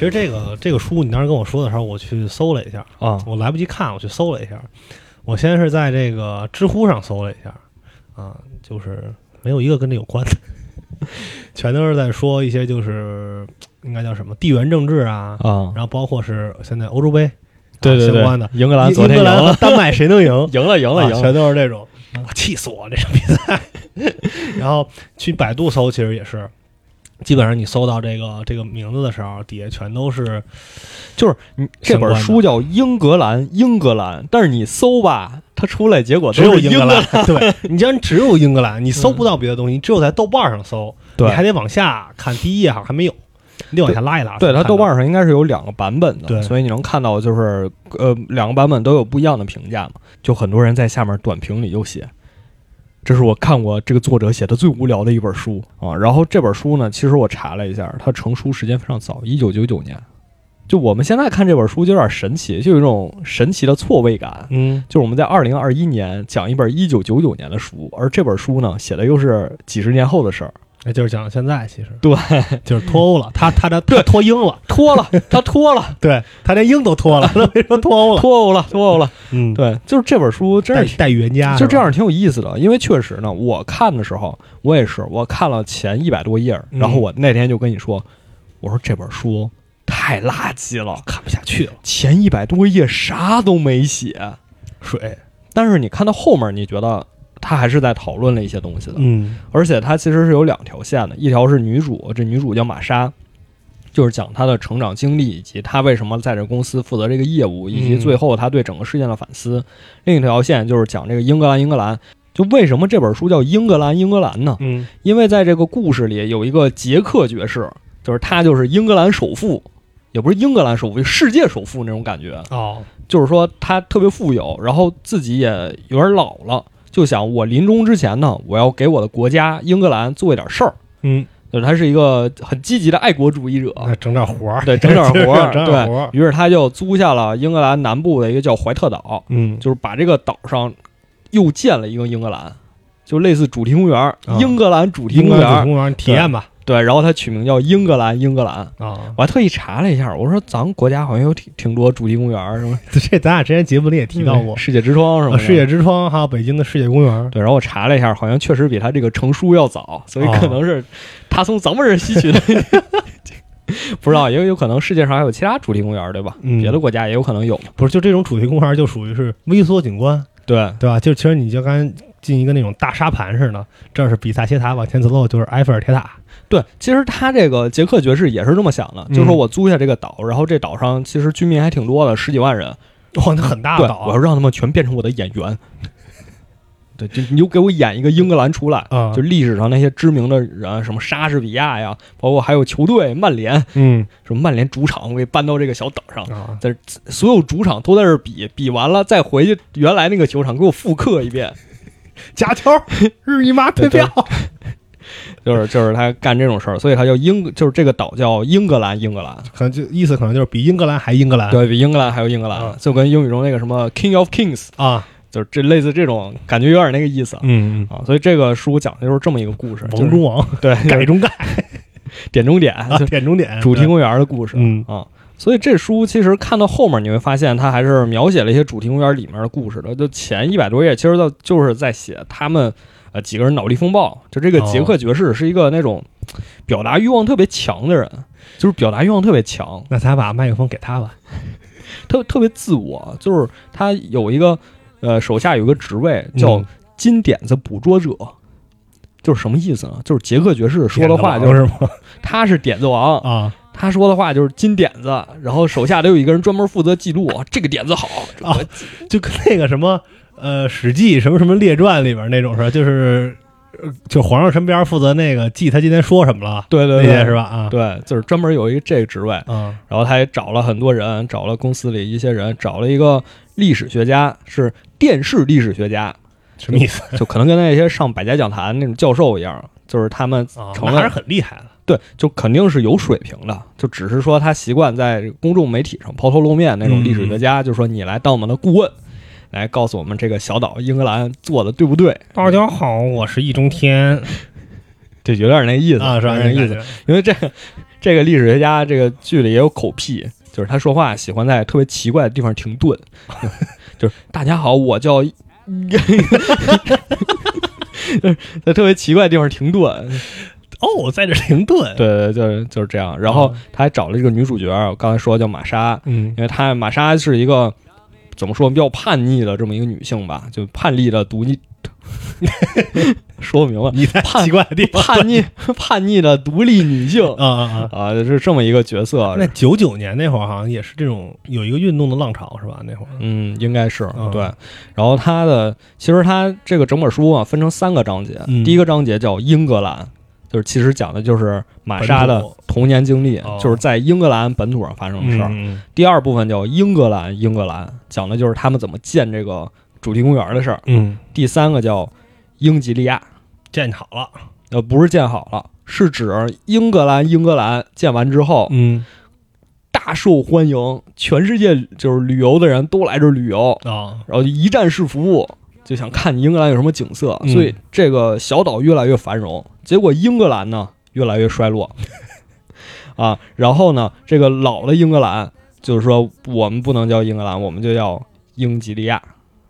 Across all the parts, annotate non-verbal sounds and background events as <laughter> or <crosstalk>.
其实这个这个书你当时跟我说的时候，我去搜了一下，啊我来不及看，我去搜了一下。我先是在这个知乎上搜了一下，啊，就是没有一个跟这有关的，<laughs> 全都是在说一些就是应该叫什么地缘政治啊，啊，然后包括是现在欧洲杯对对对啊相关的，，英格兰英昨天赢英格兰丹麦谁能赢？<laughs> 赢了，赢了，赢了啊全都是这种，我气死我这场比赛。<laughs> 然后去百度搜，其实也是，基本上你搜到这个这个名字的时候，底下全都是就是你这本书叫《英格兰》，英格兰，但是你搜吧，它出来结果只都是格有英格兰。对 <laughs> 你既然只有英格兰，你搜不到别的东西，你只有在豆瓣上搜，你还得往下看第一页，好像还没有，你得往下拉一拉。对，它豆瓣上应该是有两个版本的，对所以你能看到就是呃两个版本都有不一样的评价嘛。就很多人在下面短评里就写，这是我看过这个作者写的最无聊的一本书啊。然后这本书呢，其实我查了一下，它成书时间非常早，一九九九年。就我们现在看这本书就有点神奇，就有一种神奇的错位感。嗯，就是我们在二零二一年讲一本一九九九年的书，而这本书呢写的又是几十年后的事儿，那就是讲现在，其实对，就是脱欧了，他他他他脱英了，脱了，他脱了，对他连英都脱了，他没说脱欧了。脱欧了，脱欧了。嗯，对，就是这本书真是带带预言家就这样挺有意思的，因为确实呢，我看的时候，我也是，我看了前一百多页，嗯然后我那天就跟你说，我说这本书太垃圾了，看不下去了，前一百多页啥都没写，水，但是你看到后面，你觉得他还是在讨论了一些东西的，嗯而且他其实是有两条线的，一条是女主，这女主叫玛莎，就是讲她的成长经历以及她为什么在这公司负责这个业务，以及嗯最后她对整个事件的反思。另一条线就是讲这个英格兰，英格兰。就为什么这本书叫英格兰，英格兰呢？嗯因为在这个故事里有一个杰克爵士，就是他就是英格兰首富，也不是英格兰首富，世界首富那种感觉。哦，就是说他特别富有，然后自己也有点老了，就想我临终之前呢，我要给我的国家英格兰做一点事儿。嗯，就是他是一个很积极的爱国主义者，那整点活儿，对，整点活儿，<laughs> 对于是他就租下了英格兰南部的一个叫怀特岛，嗯，就是把这个岛上又建了一个英格兰，就类似主题公园英格兰主题公园主题公园体验吧，对，然后他取名叫英格兰，英格兰。啊，我还特意查了一下，我说咱们国家好像有挺挺多主题公园儿，什么 <laughs> 这咱俩之前节目里也提到过，世界之窗什么，啊世界之窗，还有北京的世界公园，对，然后我查了一下，好像确实比他这个成书要早，所以哦可能是他从咱们这儿吸取的。<laughs> 不知道，也有可能世界上还有其他主题公园，对吧？嗯别的国家也有可能有。不是就这种主题公园就属于是微缩景观，对，对吧？就其实你就刚进一个那种大沙盘似的，这是比萨斜塔，往前走就是埃菲尔铁塔，对，其实他这个捷克爵士也是这么想的，嗯。就是说我租下这个岛，然后这岛上其实居民还挺多的，十几万人。哇，那很大对，的岛我要让他们全变成我的演员。<laughs> 对，就你就给我演一个英格兰出来，啊，就历史上那些知名的人，什么莎士比亚呀，包括还有球队曼联，嗯。什么曼联主场，我给搬到这个小岛上，啊，在所有主场都在这儿比，比完了再回去原来那个球场给我复刻一遍，假球，日你妈退票，就是就是他干这种事儿，所以他叫英，就是这个岛叫英格兰，英格兰，可能就意思可能就是比英格兰还英格兰，对比英格兰还有英格兰，啊就跟英语中那个什么 King of Kings，啊，就是这类似这种感觉有点那个意思。嗯，啊，所以这个书讲的就是这么一个故事，就是王中王，对改中改点中点，啊，点中点，主题公园的故事。嗯啊，所以这书其实看到后面，你会发现它还是描写了一些主题公园里面的故事的。就前一百多页，其实都就是在写他们呃几个人脑力风暴。就这个杰克爵士是一个那种表达欲望特别强的人，就是表达欲望特别强，那咱把麦克风给他吧，<laughs> 特特别自我。就是他有一个呃手下有一个职位叫嗯金点子捕捉者。就是什么意思呢？就是杰克爵士说的话就是？他是点子王，啊他说的话就是金点子，然后手下得有一个人专门负责记录，<laughs> 这个点子好，啊就跟那个什么呃《史记》什么什么列传里边那种似的，就是呃就皇上身边负责那个记他今天说什么了，对对对，是吧？啊，对，就是专门有一个这个职位，嗯然后他也找了很多人，找了公司里一些人，找了一个历史学家，是电视历史学家，什么意思？就可能跟那些上百家讲坛那种教授一样，就是他们啊，成了那还是很厉害的。对，就肯定是有水平的，就只是说他习惯在公众媒体上抛头露面那种历史学家，就说你来当我们的顾问，来告诉我们这个小岛英格兰做的对不对？大家好，我是易中天。就有点那意思啊，是吧？那意思。思，因为这个这个历史学家这个剧里也有口癖，就是他说话喜欢在特别奇怪的地方停顿，<laughs> 就是大家好，我叫，<laughs> <laughs> 就是在特别奇怪的地方停顿，哦，在这停顿，对对，就是就是这样。然后他还找了一个女主角，我刚才说叫玛莎，嗯因为她玛莎是一个怎么说比较叛逆的这么一个女性吧，就叛逆的独立，<laughs> 说不明白，你在叛奇怪的地方叛逆 <laughs> 叛逆的独立女性啊啊啊！啊，就是这么一个角色。那九九年那会儿好像也是这种有一个运动的浪潮是吧？那会儿，嗯，应该是嗯对。然后他的其实他这个整本书啊分成三个章节，嗯第一个章节叫英格兰，就是其实讲的就是玛莎的童年经历哦，就是在英格兰本土上发生的事儿。嗯第二部分叫英格兰，英格兰讲的就是他们怎么建这个主题公园的事儿。嗯，第三个叫英吉利亚，建好了，呃，不是建好了，是指英格兰，英格兰建完之后嗯。大受欢迎，全世界就是旅游的人都来这儿旅游，啊，然后一站式服务，就想看你英格兰有什么景色，嗯所以这个小岛越来越繁荣。结果英格兰呢越来越衰落，啊，然后呢，这个老的英格兰就是说我们不能叫英格兰，我们就叫英吉利亚，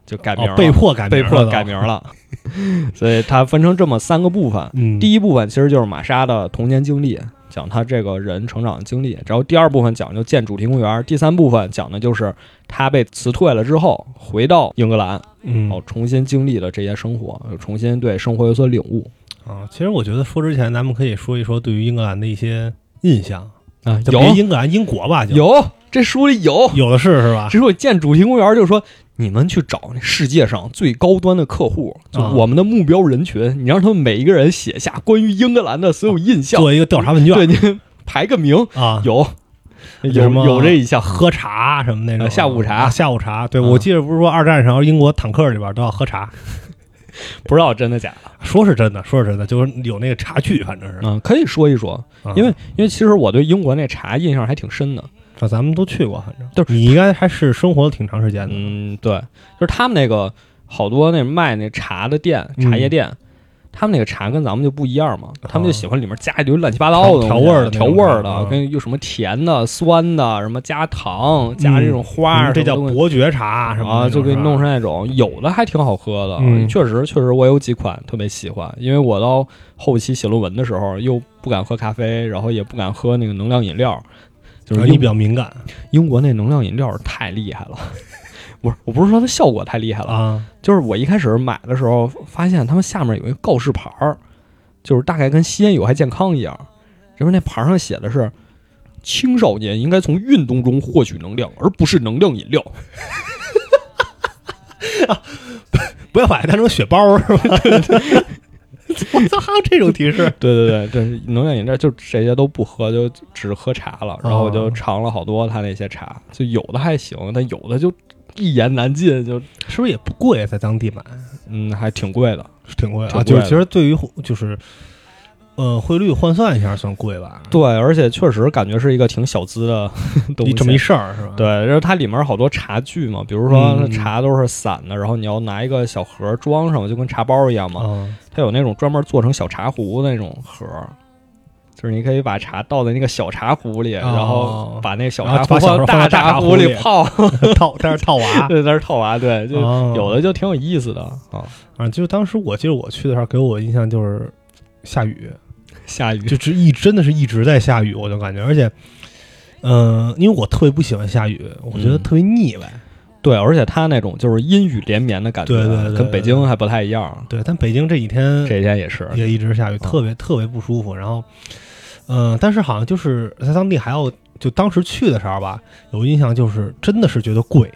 就改名被迫改名被迫改名，了。<laughs> 所以它分成这么三个部分，嗯，第一部分其实就是玛莎的童年经历，讲他这个人成长的经历。然后第二部分讲究建主题公园，第三部分讲的就是她被辞退了之后回到英格兰，嗯。然后重新经历了这些生活，重新对生活有所领悟。啊，其实我觉得说之前，咱们可以说一说对于英格兰的一些印象，啊。就有。别英格兰，英国吧，就。有，这书里有。有的是是吧？之后建主题公园，就是说你们去找那世界上最高端的客户，就啊。我们的目标人群，你让他们每一个人写下关于英格兰的所有印象，做一个调查问卷。对您排个名，啊，有有什么有这一项，喝茶什么那种呃下午茶啊下午茶。对，啊我记得不是说二战时候英国坦克里边都要喝茶，<laughs> 不知道真的假的。<laughs> 说是真的，说是真的，就是有那个茶具，反正是，嗯，可以说一说，啊因为因为其实我对英国那茶印象还挺深的。这咱们都去过，反正就是你应该还是生活了挺长时间的。嗯，对，就是他们那个好多那卖那茶的店、嗯茶叶店，他们那个茶跟咱们就不一样嘛，他们就哦喜欢里面加一堆乱七八糟的调味儿的调味儿的，嗯跟有什么甜的、酸的，什么加糖、加这种花儿，嗯这叫伯爵茶什么啊，就给你弄成那种，有的还挺好喝的，嗯。确实确实我有几款特别喜欢，因为我到后期写论文的时候又不敢喝咖啡，然后也不敢喝那个能量饮料，就是你比较敏感。英国那能量饮料太厉害了，不是我不是说它效果太厉害了，啊就是我一开始买的时候发现他们下面有一个告示牌儿，就是大概跟吸烟有害健康一样，然后那牌儿上写的是。青少年应该从运动中获取能量，而不是能量饮料。<laughs> 不要把它当成血包是吧？<laughs> 我操，还有这种提示？对对对对，能量饮料就这些都不喝，就只喝茶了。然后我就尝了好多他那些茶，就有的还行，但有的就一言难尽，就是不是也不贵，在当地买嗯还挺贵的。是挺贵的啊。就是其实对于就是呃汇率换算一下算贵吧？对，而且确实感觉是一个挺小资的 <laughs> 东西。一这么一事儿是吧？对，然后它里面好多茶具嘛，比如说嗯茶都是散的，然后你要拿一个小盒装上，就跟茶包一样嘛。啊，它有那种专门做成小茶壶的那种盒儿，就是你可以把茶倒在那个小茶壶里，然后把那个小茶壶放大茶茶壶里泡。<laughs> 套在那套娃 <laughs> 对，在那儿套娃，对，就哦有的就挺有意思的啊。啊，就当时我记得我去的时候，给我印象就是下雨，<laughs> 下雨就只一真的是一直在下雨，我就感觉，而且，嗯、因为我特别不喜欢下雨，我觉得嗯特别腻歪。对，而且它那种就是阴雨连绵的感觉，对对对跟北京还不太一样。对，但北京这几天这几天也是，也一直下雨，特别特别不舒服。然后，嗯、但是好像就是在当地还要，就当时去的时候吧，有印象就是真的是觉得贵，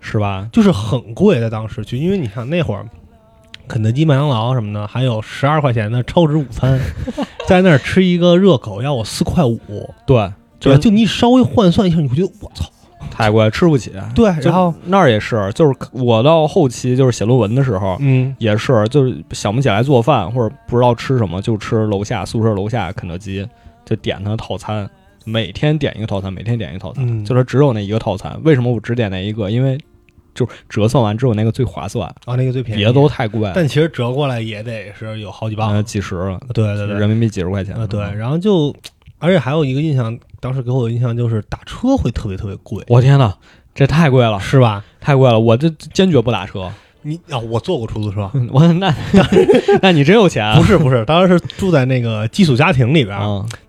是吧？就是很贵，在当时去，因为你看那会儿。肯德基、麦当劳什么的，还有十二块钱的超值午餐，<laughs> 在那儿吃一个热狗要我四块五，对，对，就你稍微换算一下，你会觉得我操，太贵，吃不起。对，然后那儿也是，就是我到后期就是写论文的时候，嗯，也是就是想不起来做饭或者不知道吃什么，就吃楼下宿舍楼下肯德基，就点它套餐，每天点一个套餐，每天点一个套餐，嗯。就是只有那一个套餐。为什么我只点那一个？因为就折算完之后那个最划算，啊，那个最便宜，别的都太贵，但其实折过来也得是有好几磅，呃几十了，对对对，人民币几十块钱。啊，对，然后就，而且还有一个印象，当时给我的印象就是打车会特别特别贵，我天呐，这太贵了，是吧？太贵了，我这坚决不打车。你啊，我坐过出租车，<laughs> 我那那你真有钱啊！不是不是，当时是住在那个寄宿家庭里边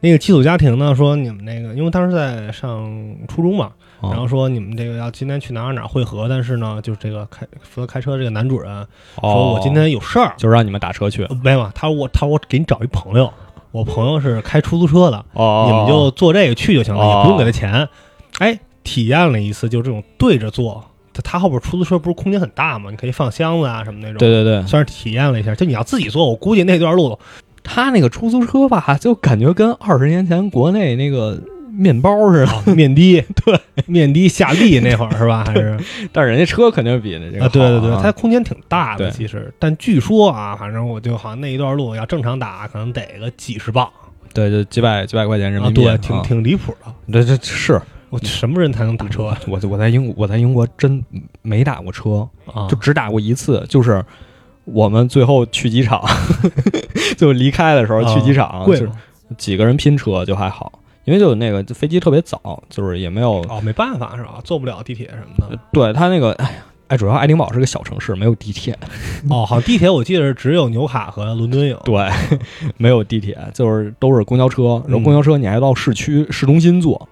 那个寄宿家庭呢，说你们那个，因为当时在上初中嘛，啊。然后说你们这个要今天去哪儿哪儿汇合，但是呢，就是这个开负责开车这个男主人说哦。我今天有事儿，就让你们打车去。呃没有，他说我他说我给你找一朋友，我朋友是开出租车的，哦你们就坐这个去就行了，哦也不用给他钱。哎，体验了一次，就这种对着坐，他他后边出租车不是空间很大嘛，你可以放箱子啊什么那种。对对对，算是体验了一下。就你要自己坐，我估计那段路他那个出租车吧，就感觉跟二十年前国内那个面包似的，啊，面的。<laughs> 对面的夏利那会儿是吧？<laughs> 还是？但是人家车肯定比那这个啊，对对对，它空间挺大的其实，但据说啊，反正我就好像那一段路要正常打，可能得个几十磅。对，就几百几百块钱人啊，民币，对，挺啊。挺离谱的。这，这是。我什么人才能打车啊？我我在英国我在英国真没打过车，啊。就只打过一次，就是我们最后去机场，<laughs> 就离开的时候啊去机场，就是？几个人拼车就还好，因为就那个飞机特别早，就是也没有哦，没办法是吧？坐不了地铁什么的。对他那个，哎呀，哎，主要爱丁堡是个小城市，没有地铁，<laughs> 哦，好像地铁我记得是只有纽卡和伦敦有。对，<laughs> 没有地铁，就是都是公交车，然后嗯公交车你还到市区市中心坐，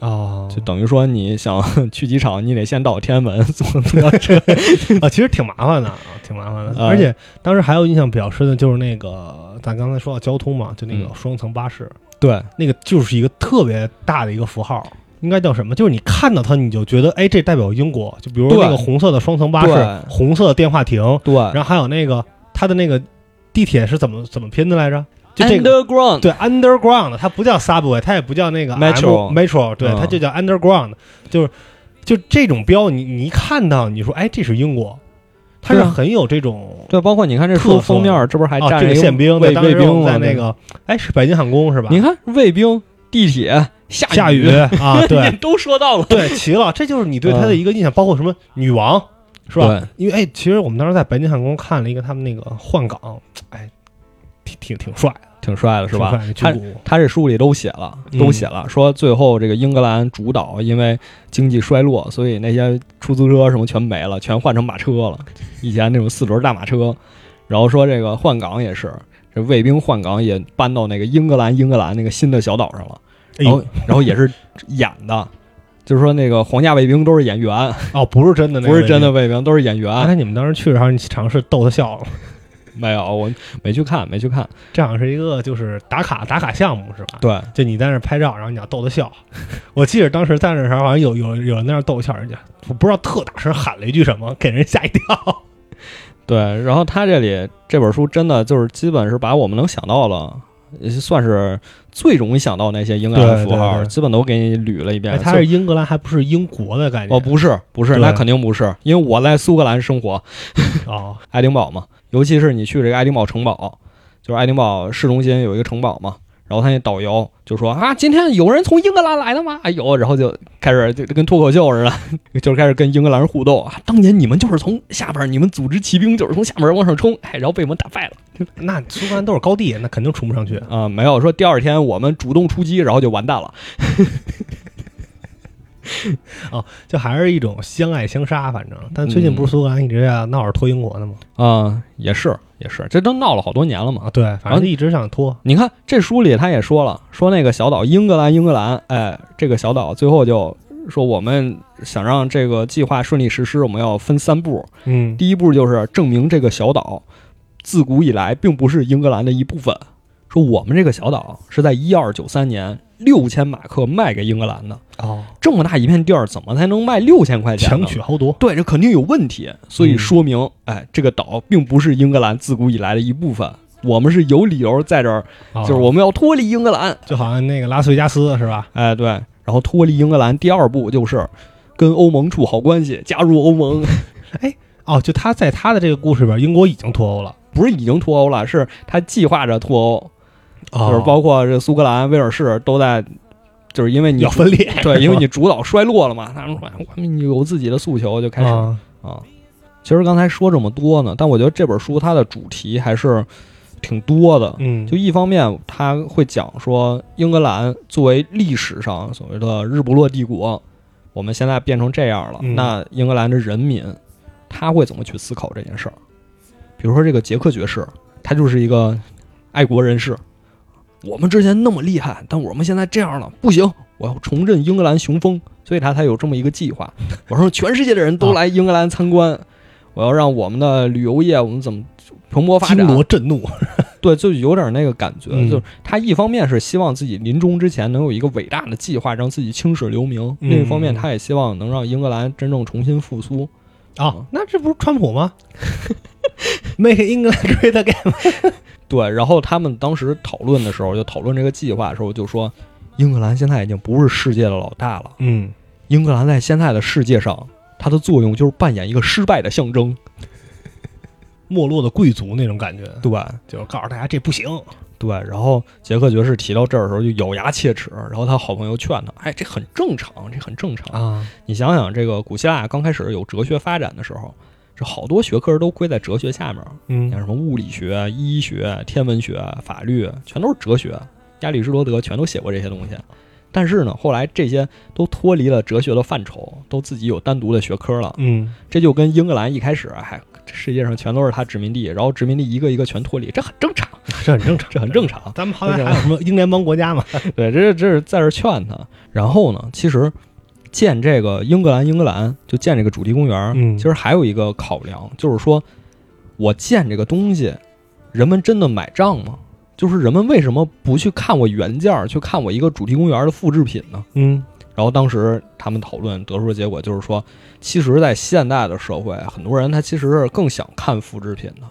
哦，就等于说你想 <laughs> 去机场，你得先到天安门坐公交车。啊，其实挺麻烦的，啊，挺麻烦的。啊而且当时还有印象比较深的就是那个，咱刚才说到交通嘛，就那个嗯双层巴士，对，那个就是一个特别大的一个符号，应该叫什么？就是你看到它，你就觉得，哎，这代表英国。就比如对那个红色的双层巴士，红色的电话亭，对。然后还有那个它的那个地铁是怎么怎么拼的来着？就这个。，underground，对，underground，它不叫 subway，它也不叫那个 Metro metro，对，嗯。它就叫 underground，就是就这种标，你你一看到，你说，哎，这是英国，它是很有这种对，包括你看这书封面，这不是还啊，站着一个宪兵，卫对当时卫兵吗？在那个，哎，是北京汉宫是吧？你看卫兵、地铁、下下雨 <laughs> 啊，对 <laughs> 都说到了，对，齐了，这就是你对他的一个印象，包括什么女王是吧？对因为哎，其实我们当时在北京汉宫看了一个他们那个换岗，哎，挺挺挺帅的，挺帅的是吧？他他这书里都写了，嗯都写了，说最后这个英格兰主导因为经济衰落，所以那些出租车什么全没了，全换成马车了。以前那种四轮大马车，然后说这个换岗也是，这卫兵换岗也搬到那个英格兰英格兰那个新的小岛上了，然后哎，然后也是演的，就是说那个皇家卫兵都是演员，哦，不是真的，不是真的。卫兵，都是演员。刚才你们当时去的时候，你尝试逗他笑了吗？没有，我没去看，没去看。这好像是一个就是打卡打卡项目是吧？对，就你在那儿拍照，然后你要逗他笑。<laughs> 我记得当时在那时候，好像有有有人在那儿逗笑人家，我不知道特大声喊了一句什么，给人吓一跳。对，然后他这里这本书真的就是基本是把我们能想到了，算是最容易想到那些英格兰符号，对对基本都给你捋了一遍。哎，他是英格兰，还不是英国的感觉哦，不是不是，那肯定不是，因为我在苏格兰生活，哦，<laughs> 爱丁堡嘛，尤其是你去这个爱丁堡城堡，就是爱丁堡市中心有一个城堡嘛。然后他那导游就说啊，今天有人从英格兰来的吗？哎呦，然后就开始就跟脱口秀似的，<laughs> 就开始跟英格兰人互动啊。当年你们就是从下边，你们组织骑兵就是从下边往上冲，哎，然后被我们打败了。那苏格兰都是高地，那肯定冲不上去。啊、没有说第二天我们主动出击，然后就完蛋了。<laughs> 就还是一种相爱相杀，反正。但最近不是苏格兰一直要闹着脱英国的吗？啊、也是也是，这都闹了好多年了嘛。啊，对，反正一直想脱。你看这书里他也说了，说那个小岛英格兰，英格兰，哎，这个小岛最后就说我们想让这个计划顺利实施，我们要分三步。嗯，第一步就是证明这个小岛自古以来并不是英格兰的一部分。说我们这个小岛是在一二九三年六千马克卖给英格兰的，哦，这么大一片地儿，怎么才能卖六千块钱？强取豪夺。对，这肯定有问题，所以嗯说明，哎，这个岛并不是英格兰自古以来的一部分。我们是有理由在这儿，哦就是我们要脱离英格兰。就好像那个拉斯维加斯是吧？哎，对，然后脱离英格兰，第二步就是跟欧盟处好关系，加入欧盟。<laughs> 哎哦，就他在他的这个故事里边，英国已经脱欧了，不是已经脱欧了，是他计划着脱欧，哦就是包括这苏格兰、威尔士都在，就是因为你要分裂。对，因为你主导衰落了嘛，他们说我们有自己的诉求，就开始啊啊。其实刚才说这么多呢，但我觉得这本书它的主题还是挺多的。嗯，就一方面，他会讲说，英格兰作为历史上所谓的日不落帝国，我们现在变成这样了，嗯那英格兰的人民他会怎么去思考这件事儿？比如说这个杰克爵士，他就是一个爱国人士。我们之前那么厉害，但我们现在这样了，不行，我要重振英格兰雄风，所以他才有这么一个计划。我说全世界的人都来英格兰参观，我要让我们的旅游业我们怎么蓬勃发惊展？罗震怒，<laughs> 对，就有点那个感觉，嗯就是他一方面是希望自己临终之前能有一个伟大的计划，让自己青史留名；嗯另一方面，他也希望能让英格兰真正重新复苏。啊，那这不是川普吗？Make England great again。<laughs> 对，然后他们当时讨论的时候，就讨论这个计划的时候，就说英格兰现在已经不是世界的老大了，嗯，英格兰在现在的世界上，它的作用就是扮演一个失败的象征。没落的贵族那种感觉，对就是告诉大家这不行。对，然后杰克爵士提到这儿的时候就咬牙切齿，然后他好朋友劝他：“哎，这很正常，这很正常。啊，你想想，这个古希腊刚开始有哲学发展的时候，这好多学科都归在哲学下面，嗯像什么物理学、医学、天文学、法律，全都是哲学。亚里士多德全都写过这些东西。但是呢，后来这些都脱离了哲学的范畴，都自己有单独的学科了。嗯，这就跟英格兰一开始还这世界上全都是他殖民地，然后殖民地一个一个全脱离，这很正常，<laughs> 这很正常，这很正常。咱们好歹还有什么英联邦国家嘛？<laughs> 对，这这是在这儿劝他。然后呢，其实建这个英格兰英格兰就建这个主题公园，嗯其实还有一个考量，就是说我建这个东西，人们真的买账吗？就是人们为什么不去看我原件儿，去看我一个主题公园的复制品呢？嗯然后当时他们讨论得出的结果就是说，其实，在现代的社会，很多人他其实是更想看复制品的。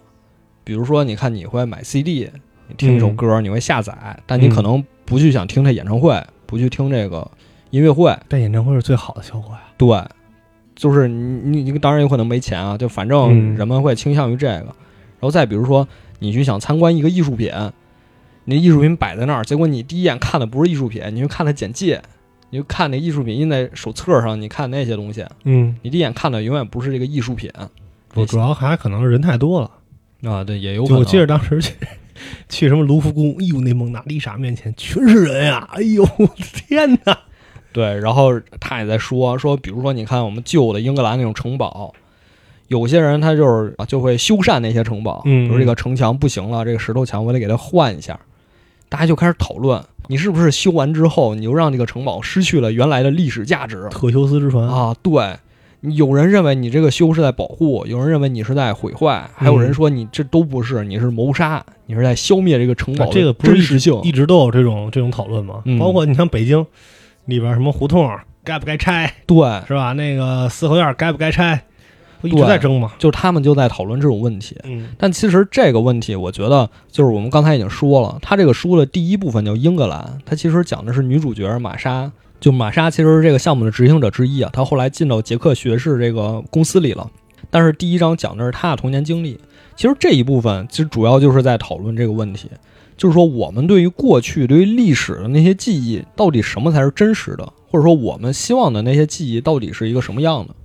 比如说，你看你会买 CD，你听一首歌，你会下载，但你可能不去想听这演唱会，不去听这个音乐会。但演唱会是最好的效果呀。对，就是你你你当然有可能没钱啊，就反正嗯人们会倾向于这个。然后再比如说，你去想参观一个艺术品，那艺术品摆在那儿，结果你第一眼看的不是艺术品，你就看它简介，你就看那艺术品印在手册上，你看那些东西，嗯，你第一眼看的永远不是这个艺术品不主要还可能人太多了。啊，对，也有可能。我记得当时去 <laughs> 去什么卢浮宫，哎呦，那蒙娜丽莎面前全是人呀！哎呦，天哪！对，然后他也在说说，比如说你看我们旧的英格兰那种城堡，有些人他就是啊就会修缮那些城堡，嗯比如这个城墙不行了，这个石头墙我得给它换一下，大家就开始讨论，你是不是修完之后，你就让这个城堡失去了原来的历史价值特修斯之船，啊？对。有人认为你这个修是在保护，有人认为你是在毁坏，还有人说你这都不是，你是谋杀，你是在消灭这个城堡啊这个不是一真实性。一直都有这种这种讨论嘛。嗯包括你像北京里边什么胡同该不该拆，对，是吧？那个四合院该不该拆，不一直在争嘛。就是他们就在讨论这种问题。嗯但其实这个问题，我觉得就是我们刚才已经说了，他这个书的第一部分叫英格兰，它其实讲的是女主角玛莎。就玛莎其实是这个项目的执行者之一啊，她后来进到杰克学士这个公司里了。但是第一章讲的是她的童年经历。其实这一部分其实主要就是在讨论这个问题，就是说我们对于过去、对于历史的那些记忆，到底什么才是真实的，或者说我们希望的那些记忆到底是一个什么样的？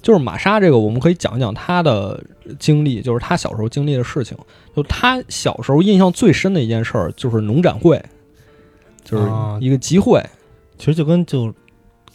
就是玛莎这个，我们可以讲一讲她的经历，就是她小时候经历的事情。就她小时候印象最深的一件事儿，就是农展会，就是啊一个集会，其实就跟就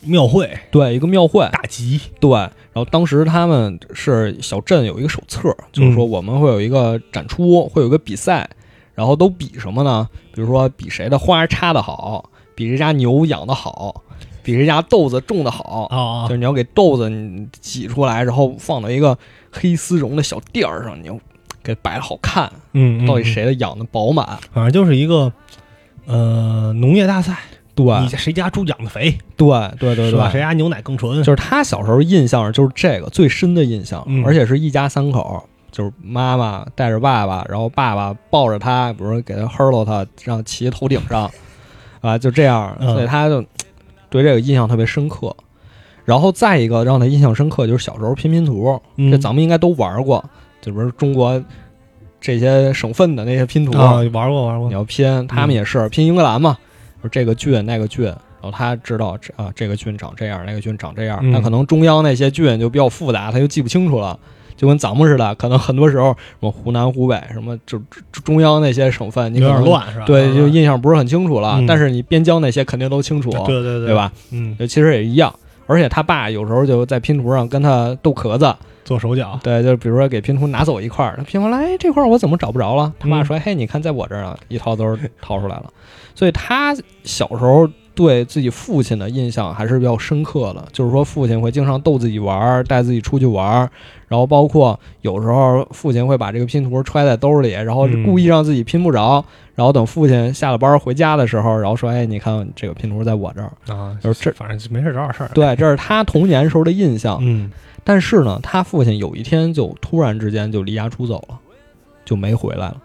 庙会对，一个庙会，大集，对。然后当时他们是小镇有一个手册，就是说我们会有一个展出，会有一个比赛，然后都比什么呢？比如说比谁的花插的好，比谁家牛养的好，比谁家豆子种的好。啊就是你要给豆子你挤出来，然后放到一个黑丝绒的小垫儿上，你要给摆的好看。嗯，到底谁的养的饱满？反正就是一个呃农业大赛，对你谁家猪养的肥，对对对？对，谁家牛奶更纯？就是他小时候印象就是这个最深的印象，嗯而且是一家三口，就是妈妈带着爸爸，然后爸爸抱着他，比如说给他呵喽他，让骑头顶上，啊，就这样，嗯所以他就对这个印象特别深刻。然后再一个让他印象深刻就是小时候拼拼图，嗯这咱们应该都玩过，就比如中国这些省份的那些拼图，啊玩过玩过你，要拼，他们也是、拼英格兰嘛，就是这个郡那个郡，然后他知道这啊这个郡长这样，那个郡长这样，嗯那可能中央那些郡就比较复杂，他就记不清楚了。就跟咱们似的，可能很多时候什么湖南、湖北什么，就就中央那些省份，你有可能点乱是吧？对，就印象不是很清楚了。嗯但是你边疆那些肯定都清楚，对对对？对吧？嗯，其实也一样。而且他爸有时候就在拼图上跟他斗壳子，做手脚，对，就比如说给拼图拿走一块儿，他拼完了，哎，这块儿我怎么找不着了？他爸嗯说，嘿，你看在我这儿呢，一掏兜儿掏出来了。所以他小时候对自己父亲的印象还是比较深刻的，就是说父亲会经常逗自己玩儿，带自己出去玩儿，然后包括有时候父亲会把这个拼图揣在兜里，然后嗯故意让自己拼不着，然后等父亲下了班回家的时候，然后说，哎，你看这个拼图在我这儿。啊，就是这反正没事找点事儿。对，这是他童年时候的印象。嗯但是呢，他父亲有一天就突然之间就离家出走了，就没回来了。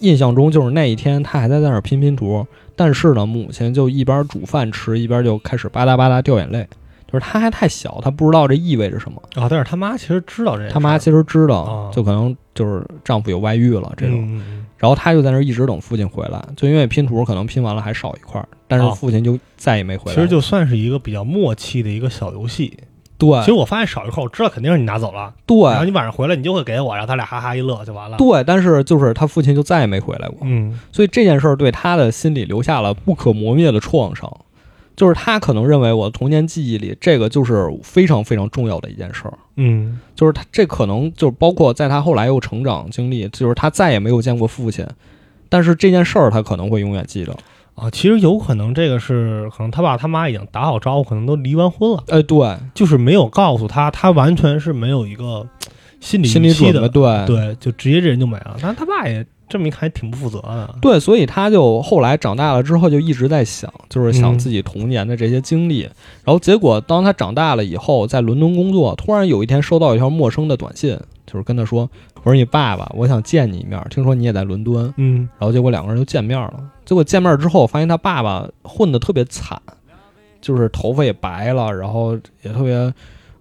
印象中就是那一天他还在在那儿拼拼图，但是呢，母亲就一边煮饭吃，一边就开始吧嗒吧嗒掉眼泪。就是他还太小，他不知道这意味着什么。啊，但是他妈其实知道这他妈其实知道哦，就可能就是丈夫有外遇了这种。然后他就在那儿一直等父亲回来，就因为拼图可能拼完了还少一块儿，但是哦父亲就再也没回来了。其实就算是一个比较默契的一个小游戏。对其实我发现少一块，我知道肯定是你拿走了，对然后你晚上回来你就会给我，然后他俩哈哈一乐就完了。对，但是就是他父亲就再也没回来过。嗯所以这件事儿对他的心里留下了不可磨灭的创伤，就是他可能认为我的童年记忆里这个就是非常非常重要的一件事儿，嗯就是他这可能就是包括在他后来又成长经历，就是他再也没有见过父亲，但是这件事儿他可能会永远记着。啊，其实有可能这个是可能他爸他妈已经打好招呼，可能都离完婚了，哎，对，就是没有告诉他，他完全是没有一个心理心理准备，对对，就直接这人就没了。但是他爸也这么一看，还挺不负责的。对，所以他就后来长大了之后就一直在想，就是想嗯自己童年的这些经历。然后结果当他长大了以后，在伦敦工作，突然有一天收到一条陌生的短信，就是跟他说：“我说你爸爸，我想见你一面，听说你也在伦敦。”嗯然后结果两个人就见面了。结果见面之后，发现他爸爸混得特别惨，就是头发也白了，然后也特别